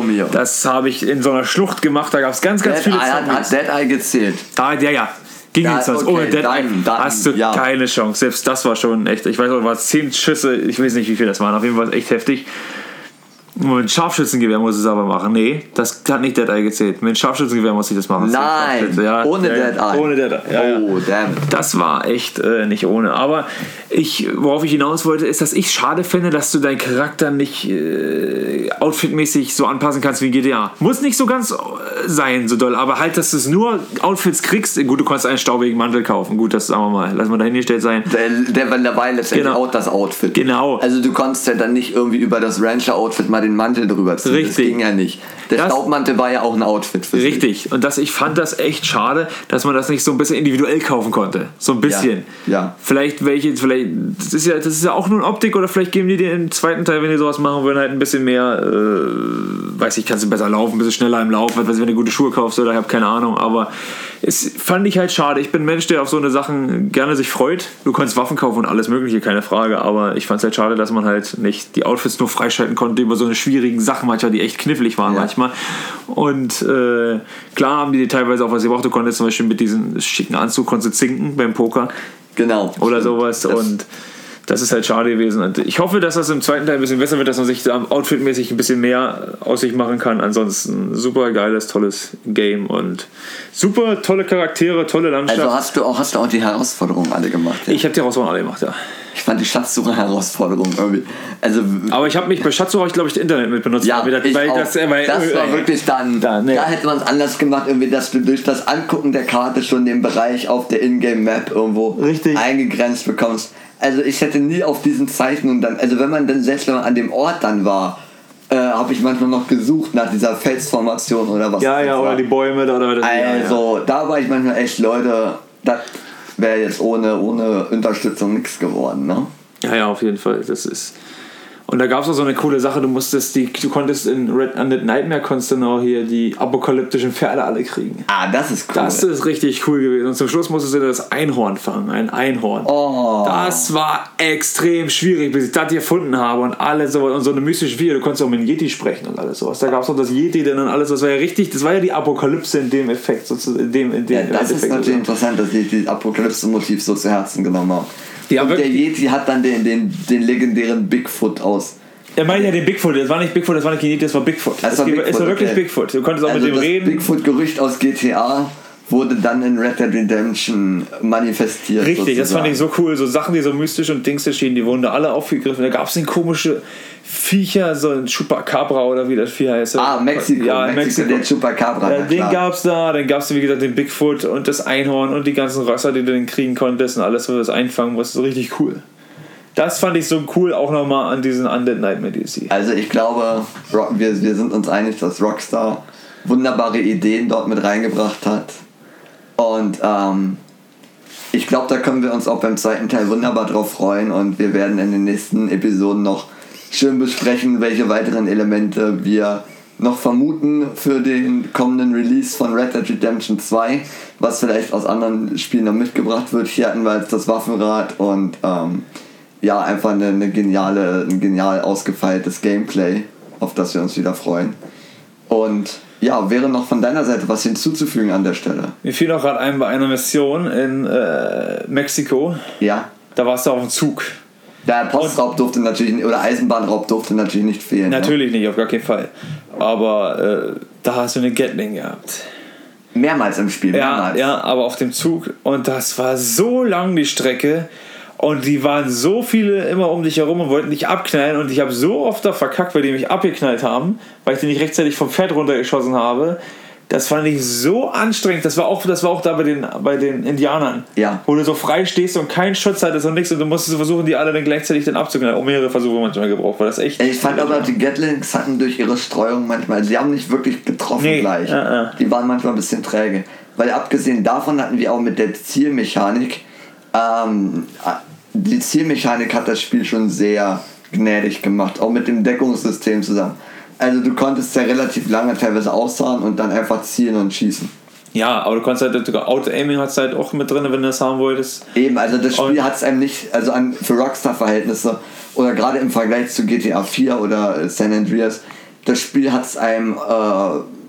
mio. Das habe ich in so einer Schlucht gemacht. Da gab es ganz, ganz Dead viele Eye hat, hat Zombies. Dead Eye gezählt. Ah, ja, ja. Ging jetzt okay, Ohne Dead Eye hast du ja. keine Chance. Selbst das war schon echt. Ich weiß auch, war 10 Schüsse. Ich weiß nicht, wie viel das waren. Auf jeden Fall echt heftig. Mit Scharfschützengewehr muss ich es aber machen. Nee, das hat nicht Dead Eye gezählt. Mit Scharfschützengewehr muss ich das machen. Nein, Scharfschütze, ja, ohne ja, Dead Eye. Ohne Dead Eye. Ja. Oh, damn. Das war echt äh, nicht ohne. Aber ich, worauf ich hinaus wollte, ist, dass ich schade finde, dass du deinen Charakter nicht äh, outfitmäßig so anpassen kannst wie in GTA. Muss nicht so ganz äh, sein, so doll, aber halt, dass du es nur Outfits kriegst. Gut, du kannst einen staubigen Mantel kaufen. Gut, das sagen wir mal. Lass mal dahingestellt sein. Der, der war dabei letztendlich Genau. auch das Outfit. Genau. Also du konntest ja dann nicht irgendwie über das Rancher-Outfit mal den Mantel drüber ziehen. Das Richtig. ging ja nicht. Der Das- Staubmantel war ja auch ein Outfit für sich. Richtig. Und das, ich fand das echt schade, dass man das nicht so ein bisschen individuell kaufen konnte. So ein bisschen. Ja. Vielleicht welche, vielleicht, das ist ja, das ist ja auch nur Optik oder vielleicht geben die dir im zweiten Teil, wenn die sowas machen würden, halt ein bisschen mehr, äh, weiß ich, kannst du besser laufen, ein bisschen schneller im Lauf, was weiß ich, wenn du gute Schuhe kaufst oder ich habe keine Ahnung. Aber es fand ich halt schade. Ich bin ein Mensch, der auf so eine Sachen gerne sich freut. Du kannst Waffen kaufen und alles Mögliche, keine Frage. Aber ich fand es halt schade, dass man halt nicht die Outfits nur freischalten konnte über so eine schwierigen Sachen manchmal, die echt knifflig waren Ja. manchmal. Und äh, klar haben die teilweise auch was gebraucht. Du konntest zum Beispiel mit diesem schicken Anzug konntest du zinken beim Poker Genau. oder sowas. Das- und das ist halt schade gewesen. Und ich hoffe, dass das im zweiten Teil ein bisschen besser wird, dass man sich da outfitmäßig ein bisschen mehr aus sich machen kann. Ansonsten super geiles, tolles Game und super tolle Charaktere, tolle Landschaft. Also hast du auch, hast du auch die Herausforderungen alle gemacht. Ja? ich habe die Herausforderung alle gemacht, ja. Ich fand die Schatzsucher-Herausforderung irgendwie. Also Aber ich habe mich bei Schatzsucher, ich glaube ich, das Internet mit benutzt. Ja, weil das, ich weil auch. das, weil, das war äh, wirklich dann, Da, da, nee. hätte man es anders gemacht, irgendwie, dass du durch das Angucken der Karte schon den Bereich auf der Ingame-Map irgendwo Richtig. eingegrenzt bekommst. Also ich hätte nie auf diesen Zeichnungen dann, also wenn man dann, selbst wenn man an dem Ort dann war, äh, habe ich manchmal noch gesucht nach dieser Felsformation oder was. Ja, ja, war. oder die Bäume da, oder das, ja, ja. Also, da war ich manchmal echt, Leute, das wäre jetzt ohne, ohne Unterstützung nichts geworden, ne? Ja, ja, auf jeden Fall. Das ist. Und da gab es auch so eine coole Sache, du musstest die, du konntest in Red Undead Nightmare konntest du noch hier die apokalyptischen Pferde alle kriegen. Ah, das ist cool. Das ist richtig cool gewesen. Und zum Schluss musstest du das Einhorn fangen, ein Einhorn. oh. Das war extrem schwierig, bis ich das gefunden habe und alles so und so eine mystische Viecher. Du konntest auch mit Yeti sprechen und alles sowas. Da gab es noch das Yeti, dann und alles. Das war ja richtig, das war ja die Apokalypse in dem Effekt, sozusagen. In dem, in dem Ja, das ist natürlich interessant, dass die das Apokalypse-Motiv so zu Herzen genommen haben. Ja, Und der. Yeti hat dann den, den, den legendären Bigfoot aus. Er meinte ja den Bigfoot, das war nicht Bigfoot, das war nicht Yeti, das war Bigfoot. Das es, war Bigfoot, es war wirklich okay. Bigfoot. Du konntest auch Also mit dem das reden. Bigfoot-Gerücht aus GTA wurde dann in Red Dead Redemption manifestiert. Richtig, das fand sozusagen. ich so cool. So Sachen, die so mystisch und Dings erschienen, die wurden da alle aufgegriffen. Da gab es den komische Viecher, so ein Chupacabra oder wie das Vieh heißt. Ah, Mexiko. Ja, Mexiko, Mexiko. der Chupacabra. Ja, den gab es da, dann gab es wie gesagt den Bigfoot und das Einhorn und die ganzen Rösser, die du dann kriegen konntest und alles, was du das einfangen musst. Richtig cool. Das fand ich so cool auch nochmal an diesen Undead Nightmare DLC. Also ich glaube, wir, wir sind uns einig, dass Rockstar wunderbare Ideen dort mit reingebracht hat. Und ähm, ich glaube, da können wir uns auch beim zweiten Teil wunderbar drauf freuen und wir werden in den nächsten Episoden noch schön besprechen, welche weiteren Elemente wir noch vermuten für den kommenden Release von Red Dead Redemption 2, was vielleicht aus anderen Spielen noch mitgebracht wird. Hier hatten wir jetzt das Waffenrad und ähm, ja, einfach eine, eine geniale, ein genial ausgefeiltes Gameplay, auf das wir uns wieder freuen. Und ja, wäre noch von deiner Seite was hinzuzufügen an der Stelle? Mir fiel auch gerade ein bei einer Mission in äh, Mexiko. Ja. Da warst du auf dem Zug. Der Postraub durfte natürlich nicht, oder Eisenbahnraub durfte natürlich nicht fehlen. Natürlich nicht, auf gar keinen Fall. Aber äh, da hast du eine Gatling gehabt. Ne? Mehrmals im Spiel, Ja, mehrmals. ja, aber auf dem Zug. Und das war so lang die Strecke. Und die waren so viele immer um dich herum und wollten dich abknallen. Und ich habe so oft da verkackt, weil die mich abgeknallt haben, weil ich die nicht rechtzeitig vom Pferd runtergeschossen habe. Das fand ich so anstrengend. Das war auch, das war auch da bei den, bei den Indianern. Ja. Wo du so frei stehst und keinen Schutz hattest und nichts. Und du musstest versuchen, die alle dann gleichzeitig dann abzuknallen. Auch mehrere Versuche manchmal gebraucht. Weil das echt. Ich fand aber, die Gatlings hatten durch ihre Streuung manchmal, sie haben nicht wirklich getroffen Nee, gleich. ja. Die waren manchmal ein bisschen träge. Weil abgesehen davon hatten wir auch mit der Zielmechanik, ähm, die Zielmechanik hat das Spiel schon sehr gnädig gemacht, auch mit dem Deckungssystem zusammen. Also du konntest ja relativ lange teilweise aussahen und dann einfach zielen und schießen. Ja, aber du kannst halt sogar Auto-Aiming hat's halt auch mit drin, wenn du das haben wolltest. Eben, also das Spiel hat es einem nicht, also an, für Rockstar-Verhältnisse oder gerade im Vergleich zu GTA 4 oder San Andreas, das Spiel hat es einem äh,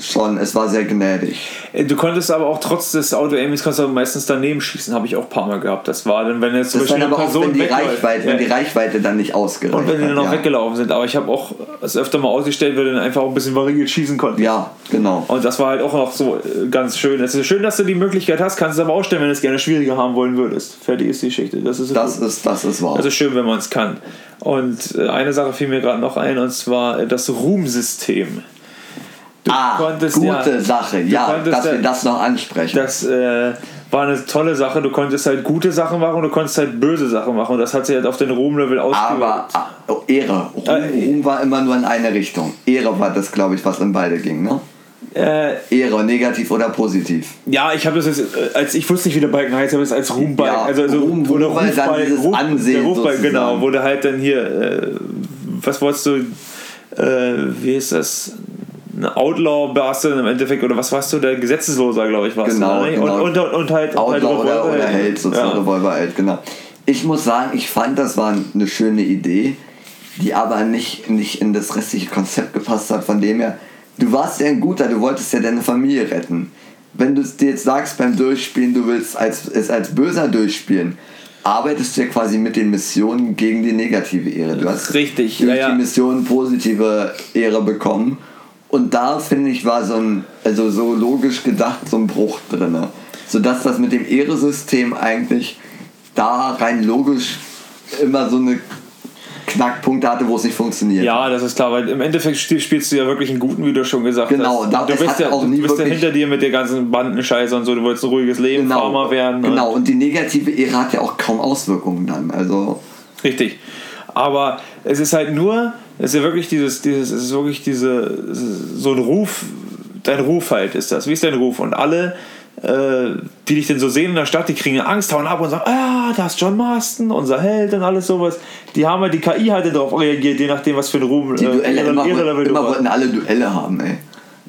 schon, es war sehr gnädig. Äh, Du konntest aber auch trotz des Auto-Aimings kannst du meistens daneben schießen, habe ich auch ein paar Mal gehabt. Das war dann, wenn jetzt zum Das Beispiel eine aber auch, Person wenn die. Reichweite, wenn Ja. die Reichweite dann nicht ausgereicht Und wenn die dann noch ja. weggelaufen sind. Aber ich habe auch es öfter mal ausgestellt, weil dann einfach auch ein bisschen variiert schießen konntest. Ja, genau. Und das war halt auch noch so äh, ganz schön. Es ist schön, dass du die Möglichkeit hast, kannst es aber ausstellen, wenn du es gerne schwieriger haben wollen würdest. Fertig ist die Geschichte. Das ist Das ist, das ist wahr. Das ist schön, wenn man es kann. Und äh, eine Sache fiel mir gerade noch ein, und zwar das Ruhmsystem. Du ah, konntest gute ja- Sache, ja, dass wir das noch ansprechen. Das äh, war eine tolle Sache. Du konntest halt gute Sachen machen und du konntest halt böse Sachen machen. Und das hat sich halt auf den Ruhmlevel ausgewirkt. aber ah, oh, Ehre. Ruhm, Äh, Ruhm war immer nur in eine Richtung. Ehre war das, glaube ich, was in beide ging, ne? Äh, Ehre, negativ oder positiv. ja, ich habe das jetzt, äh, als ich wusste nicht, wie der Balken heißt, habe ich es als Ruhmball, Ja, also, also Ruhm- oder Ruhmball, dann dieses Ruf, Ansehen sozusagen. genau, du halt dann hier, äh, was wolltest du, äh, wie ist das? Outlaw warst du im Endeffekt, oder was warst du, der Gesetzesloser, glaube ich, warst Genau, du. ne? genau. Und, und, und halt, und halt Outlaw oder, Revolver- oder Held, sozusagen Ja. Revolverheld, genau. Ich muss sagen, ich fand, das war eine schöne Idee, die aber nicht, nicht in das restliche Konzept gepasst hat, von dem her, du warst ja ein Guter, du wolltest ja deine Familie retten. Wenn du es dir jetzt sagst beim Durchspielen, du willst als, es als Böser durchspielen, arbeitest du ja quasi mit den Missionen gegen die negative Ehre. Du hast Richtig, durch ja, ja. die Mission positive Ehre bekommen. Und da finde ich war so ein, also so logisch gedacht, so ein Bruch drin. Sodass das mit dem Ehresystem eigentlich da rein logisch immer so eine Knackpunkte hatte, wo es nicht funktioniert. Ja, das ist klar, weil im Endeffekt spiel- spielst du ja wirklich einen guten, wie du schon gesagt Genau, hast. da- du bist ja, auch du nie bist ja hinter dir mit der ganzen Bandenscheiße und so, du wolltest ein ruhiges Leben, Farmer werden. und- Genau, und die negative Ehre hat ja auch kaum Auswirkungen dann. Also, Richtig. Aber es ist halt nur, es ist ja wirklich dieses, dieses, es ist wirklich diese, so ein Ruf, dein Ruf halt ist das. Wie ist dein Ruf? Und alle, äh, die dich denn so sehen in der Stadt, die kriegen Angst, hauen ab und sagen, ah, da ist John Marston, unser Held und alles sowas. Die haben halt, die KI halt darauf reagiert, je nachdem, was für ein Ruhm, die Duelle, Ehre- immer, du immer wollten alle Duelle haben, ey.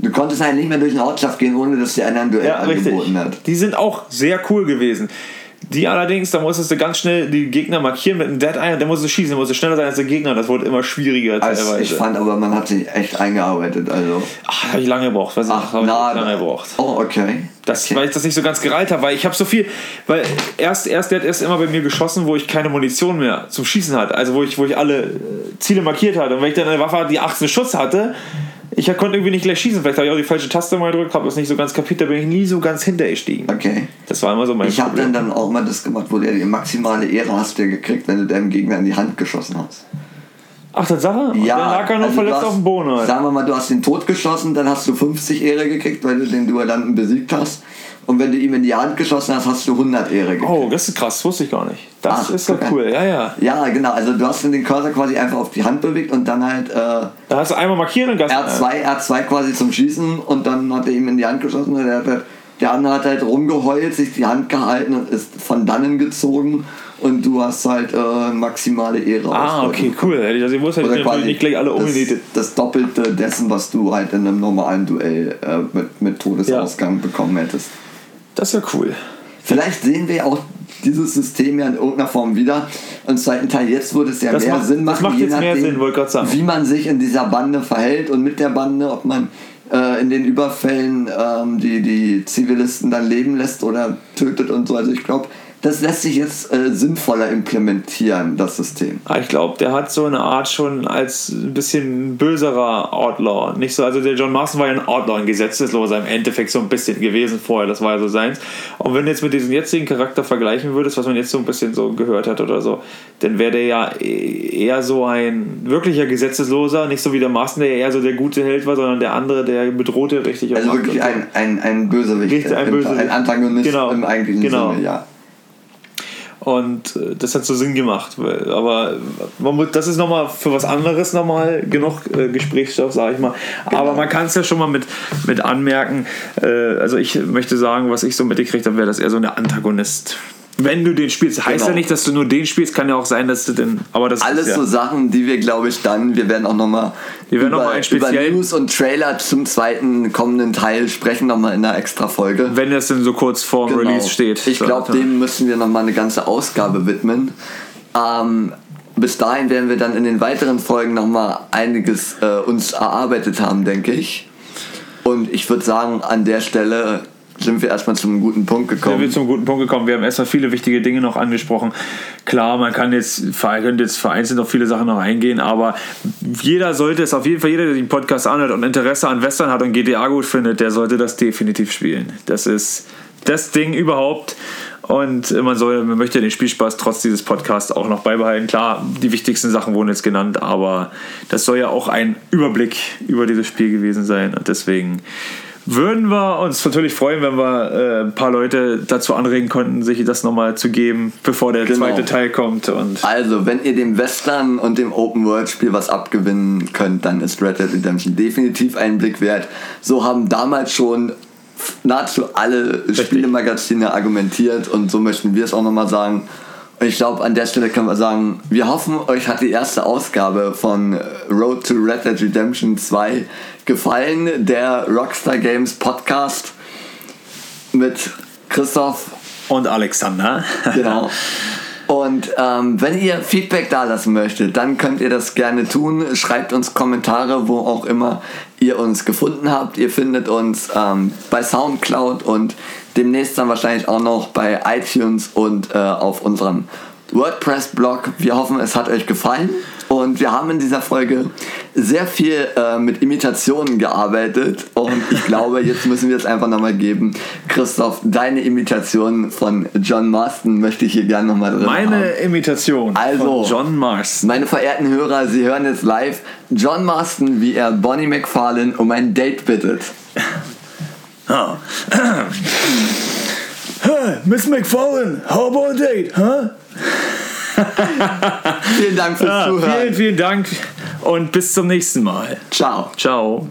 Du konntest halt nicht mehr durch eine Ortschaft gehen, ohne dass dir einer ein Duell Ja, richtig. angeboten hat. Die sind auch sehr cool gewesen. Die allerdings, da musstest du ganz schnell die Gegner markieren mit einem Dead Eye und der musste schießen, der musste schneller sein als der Gegner. Das wurde immer schwieriger Also teilweise. ich fand aber, man hat sich echt eingearbeitet. Also. Ach, habe ich lange gebraucht. Weiß Ach, nicht, habe ich lange gebraucht. Oh, okay. Das, okay. Weil ich das nicht so ganz gereilt habe, weil ich habe so viel, weil erst, erst, der hat erst immer bei mir geschossen, wo ich keine Munition mehr zum Schießen hatte, also wo ich, wo ich alle äh, Ziele markiert hatte. Und wenn ich dann eine Waffe hatte, die 18 Schuss hatte, ich konnte irgendwie nicht gleich schießen. Vielleicht habe ich auch die falsche Taste mal gedrückt, habe das nicht so ganz kapiert, da bin ich nie so ganz hintergestiegen. Okay. Das war immer so mein Ich habe dann, dann auch mal das gemacht, wo der die maximale Ehre hast du ja gekriegt, wenn du deinem Gegner in die Hand geschossen hast. Ach, Tatsache? Ja, dann lag er noch also verletzt du hast- auf dem Boden. Halt. Sagen wir mal, du hast ihn totgeschossen, dann hast du 50 Ehre gekriegt, weil du den Duellanten besiegt hast. Und wenn du ihm in die Hand geschossen hast, hast du 100 Ehre gekriegt. Oh, das ist krass, das wusste ich gar nicht. Das Ach, ist ja cool, ja, ja. Ja, genau. Also du hast den Cursor quasi einfach auf die Hand bewegt und dann halt äh, Da hast du einmal markiert und Gas. R2, R2 quasi zum Schießen und dann hat er ihm in die Hand geschossen und der, hat halt, der andere hat halt rumgeheult, sich die Hand gehalten und ist von dannen gezogen und du hast halt äh, maximale Ehre Ah, okay, cool. Hätte ich das Oder ich natürlich nicht gleich alle das, umgenietet. das Doppelte dessen, was du halt in einem normalen Duell äh, mit, mit Todesausgang bekommen hättest. Das ist ja cool. Vielleicht sehen wir auch dieses System ja in irgendeiner Form wieder. Im zweiten Teil jetzt würde es ja Das mehr macht- Sinn das machen, macht je jetzt mehr nachdem, Sinn, wie man sich in dieser Bande verhält und mit der Bande, ob man äh, in den Überfällen ähm, die, die Zivilisten dann leben lässt oder tötet und so. Also ich glaube, das lässt sich jetzt äh, sinnvoller implementieren, das System. Ah, Ich glaube, der hat so eine Art schon als ein bisschen böserer Outlaw. Nicht so, also der John Marston war ja ein Outlaw, ein Gesetzesloser im Endeffekt so ein bisschen gewesen vorher, das war ja so seins. Und wenn du jetzt mit diesem jetzigen Charakter vergleichen würdest, was man jetzt so ein bisschen so gehört hat oder so, dann wäre der ja eher so ein wirklicher Gesetzesloser, nicht so wie der Marston, der eher so der gute Held war, sondern der andere, der bedrohte richtig. Also wirklich ein, ein, ein Bösewicht, Richtig, ein Bösewicht. ein Antagonist Genau, im eigentlichen genau. Sinne, ja. Und äh, das hat so Sinn gemacht. Aber man muss, das ist nochmal für was anderes nochmal genug äh, Gesprächsstoff, sage ich mal. Aber man kann es ja schon mal mit, mit anmerken. Äh, also ich möchte sagen, was ich so mitgekriegt habe, wäre das eher so eine Antagonist. Wenn du den spielst. Heißt Genau. ja nicht, dass du nur den spielst, kann ja auch sein, dass du den. Aber das Alles ist ja, so Sachen, die wir, glaube ich, dann, wir werden auch nochmal Wir werden noch über, mal über News und Trailer zum zweiten kommenden Teil sprechen, nochmal in einer extra Folge. wenn das denn so kurz vor dem Release steht. Genau. Ich glaube, dem müssen wir nochmal eine ganze Ausgabe widmen. Ähm, bis dahin werden wir dann in den weiteren Folgen nochmal einiges äh, uns erarbeitet haben, denke ich. Und ich würde sagen, an der Stelle sind wir erstmal zum guten Punkt sind gekommen. wir zum guten Punkt gekommen. Wir haben erstmal viele wichtige Dinge noch angesprochen. Klar, man kann jetzt, könnte jetzt vereinzelt auf viele Sachen noch eingehen, aber jeder sollte es auf jeden Fall, jeder, der den Podcast anhört und Interesse an Western hat und GTA gut findet, der sollte das definitiv spielen. Das ist das Ding überhaupt. Und man soll, man möchte den Spielspaß trotz dieses Podcasts auch noch beibehalten. Klar, die wichtigsten Sachen wurden jetzt genannt, aber das soll ja auch ein Überblick über dieses Spiel gewesen sein. Und deswegen würden wir uns natürlich freuen, wenn wir äh, ein paar Leute dazu anregen konnten, sich das nochmal zu geben, bevor der Genau. zweite Teil kommt. Und Also, wenn ihr dem Western und dem Open-World-Spiel was abgewinnen könnt, dann ist Red Dead Redemption definitiv einen Blick wert. So haben damals schon nahezu alle Spielemagazine argumentiert und so möchten wir es auch nochmal sagen. Ich glaube, an der Stelle können wir sagen, wir hoffen, euch hat die erste Ausgabe von Road to Red Dead Redemption 2 gefallen. Der Rockstar Games Podcast mit Christoph und Alexander. Genau. Und ähm, wenn ihr Feedback da lassen möchtet, dann könnt ihr das gerne tun. Schreibt uns Kommentare, wo auch immer ihr uns gefunden habt. Ihr findet uns ähm, bei Soundcloud und demnächst dann wahrscheinlich auch noch bei iTunes und äh, auf unserem WordPress-Blog. Wir hoffen, es hat euch gefallen. Und wir haben in dieser Folge sehr viel äh, mit Imitationen gearbeitet. Und ich glaube, jetzt müssen wir es einfach nochmal geben. Christoph, deine Imitation von John Marston möchte ich hier gerne nochmal drin haben. Meine Imitation Also. von John Marston. Meine verehrten Hörer, Sie hören jetzt live John Marston, wie er Bonnie McFarlane um ein Date bittet. Oh. Miss McFarlane, how about a date, huh? Vielen Dank fürs Ja, Zuhören. vielen, vielen Dank und bis zum nächsten Mal. Ciao. Ciao.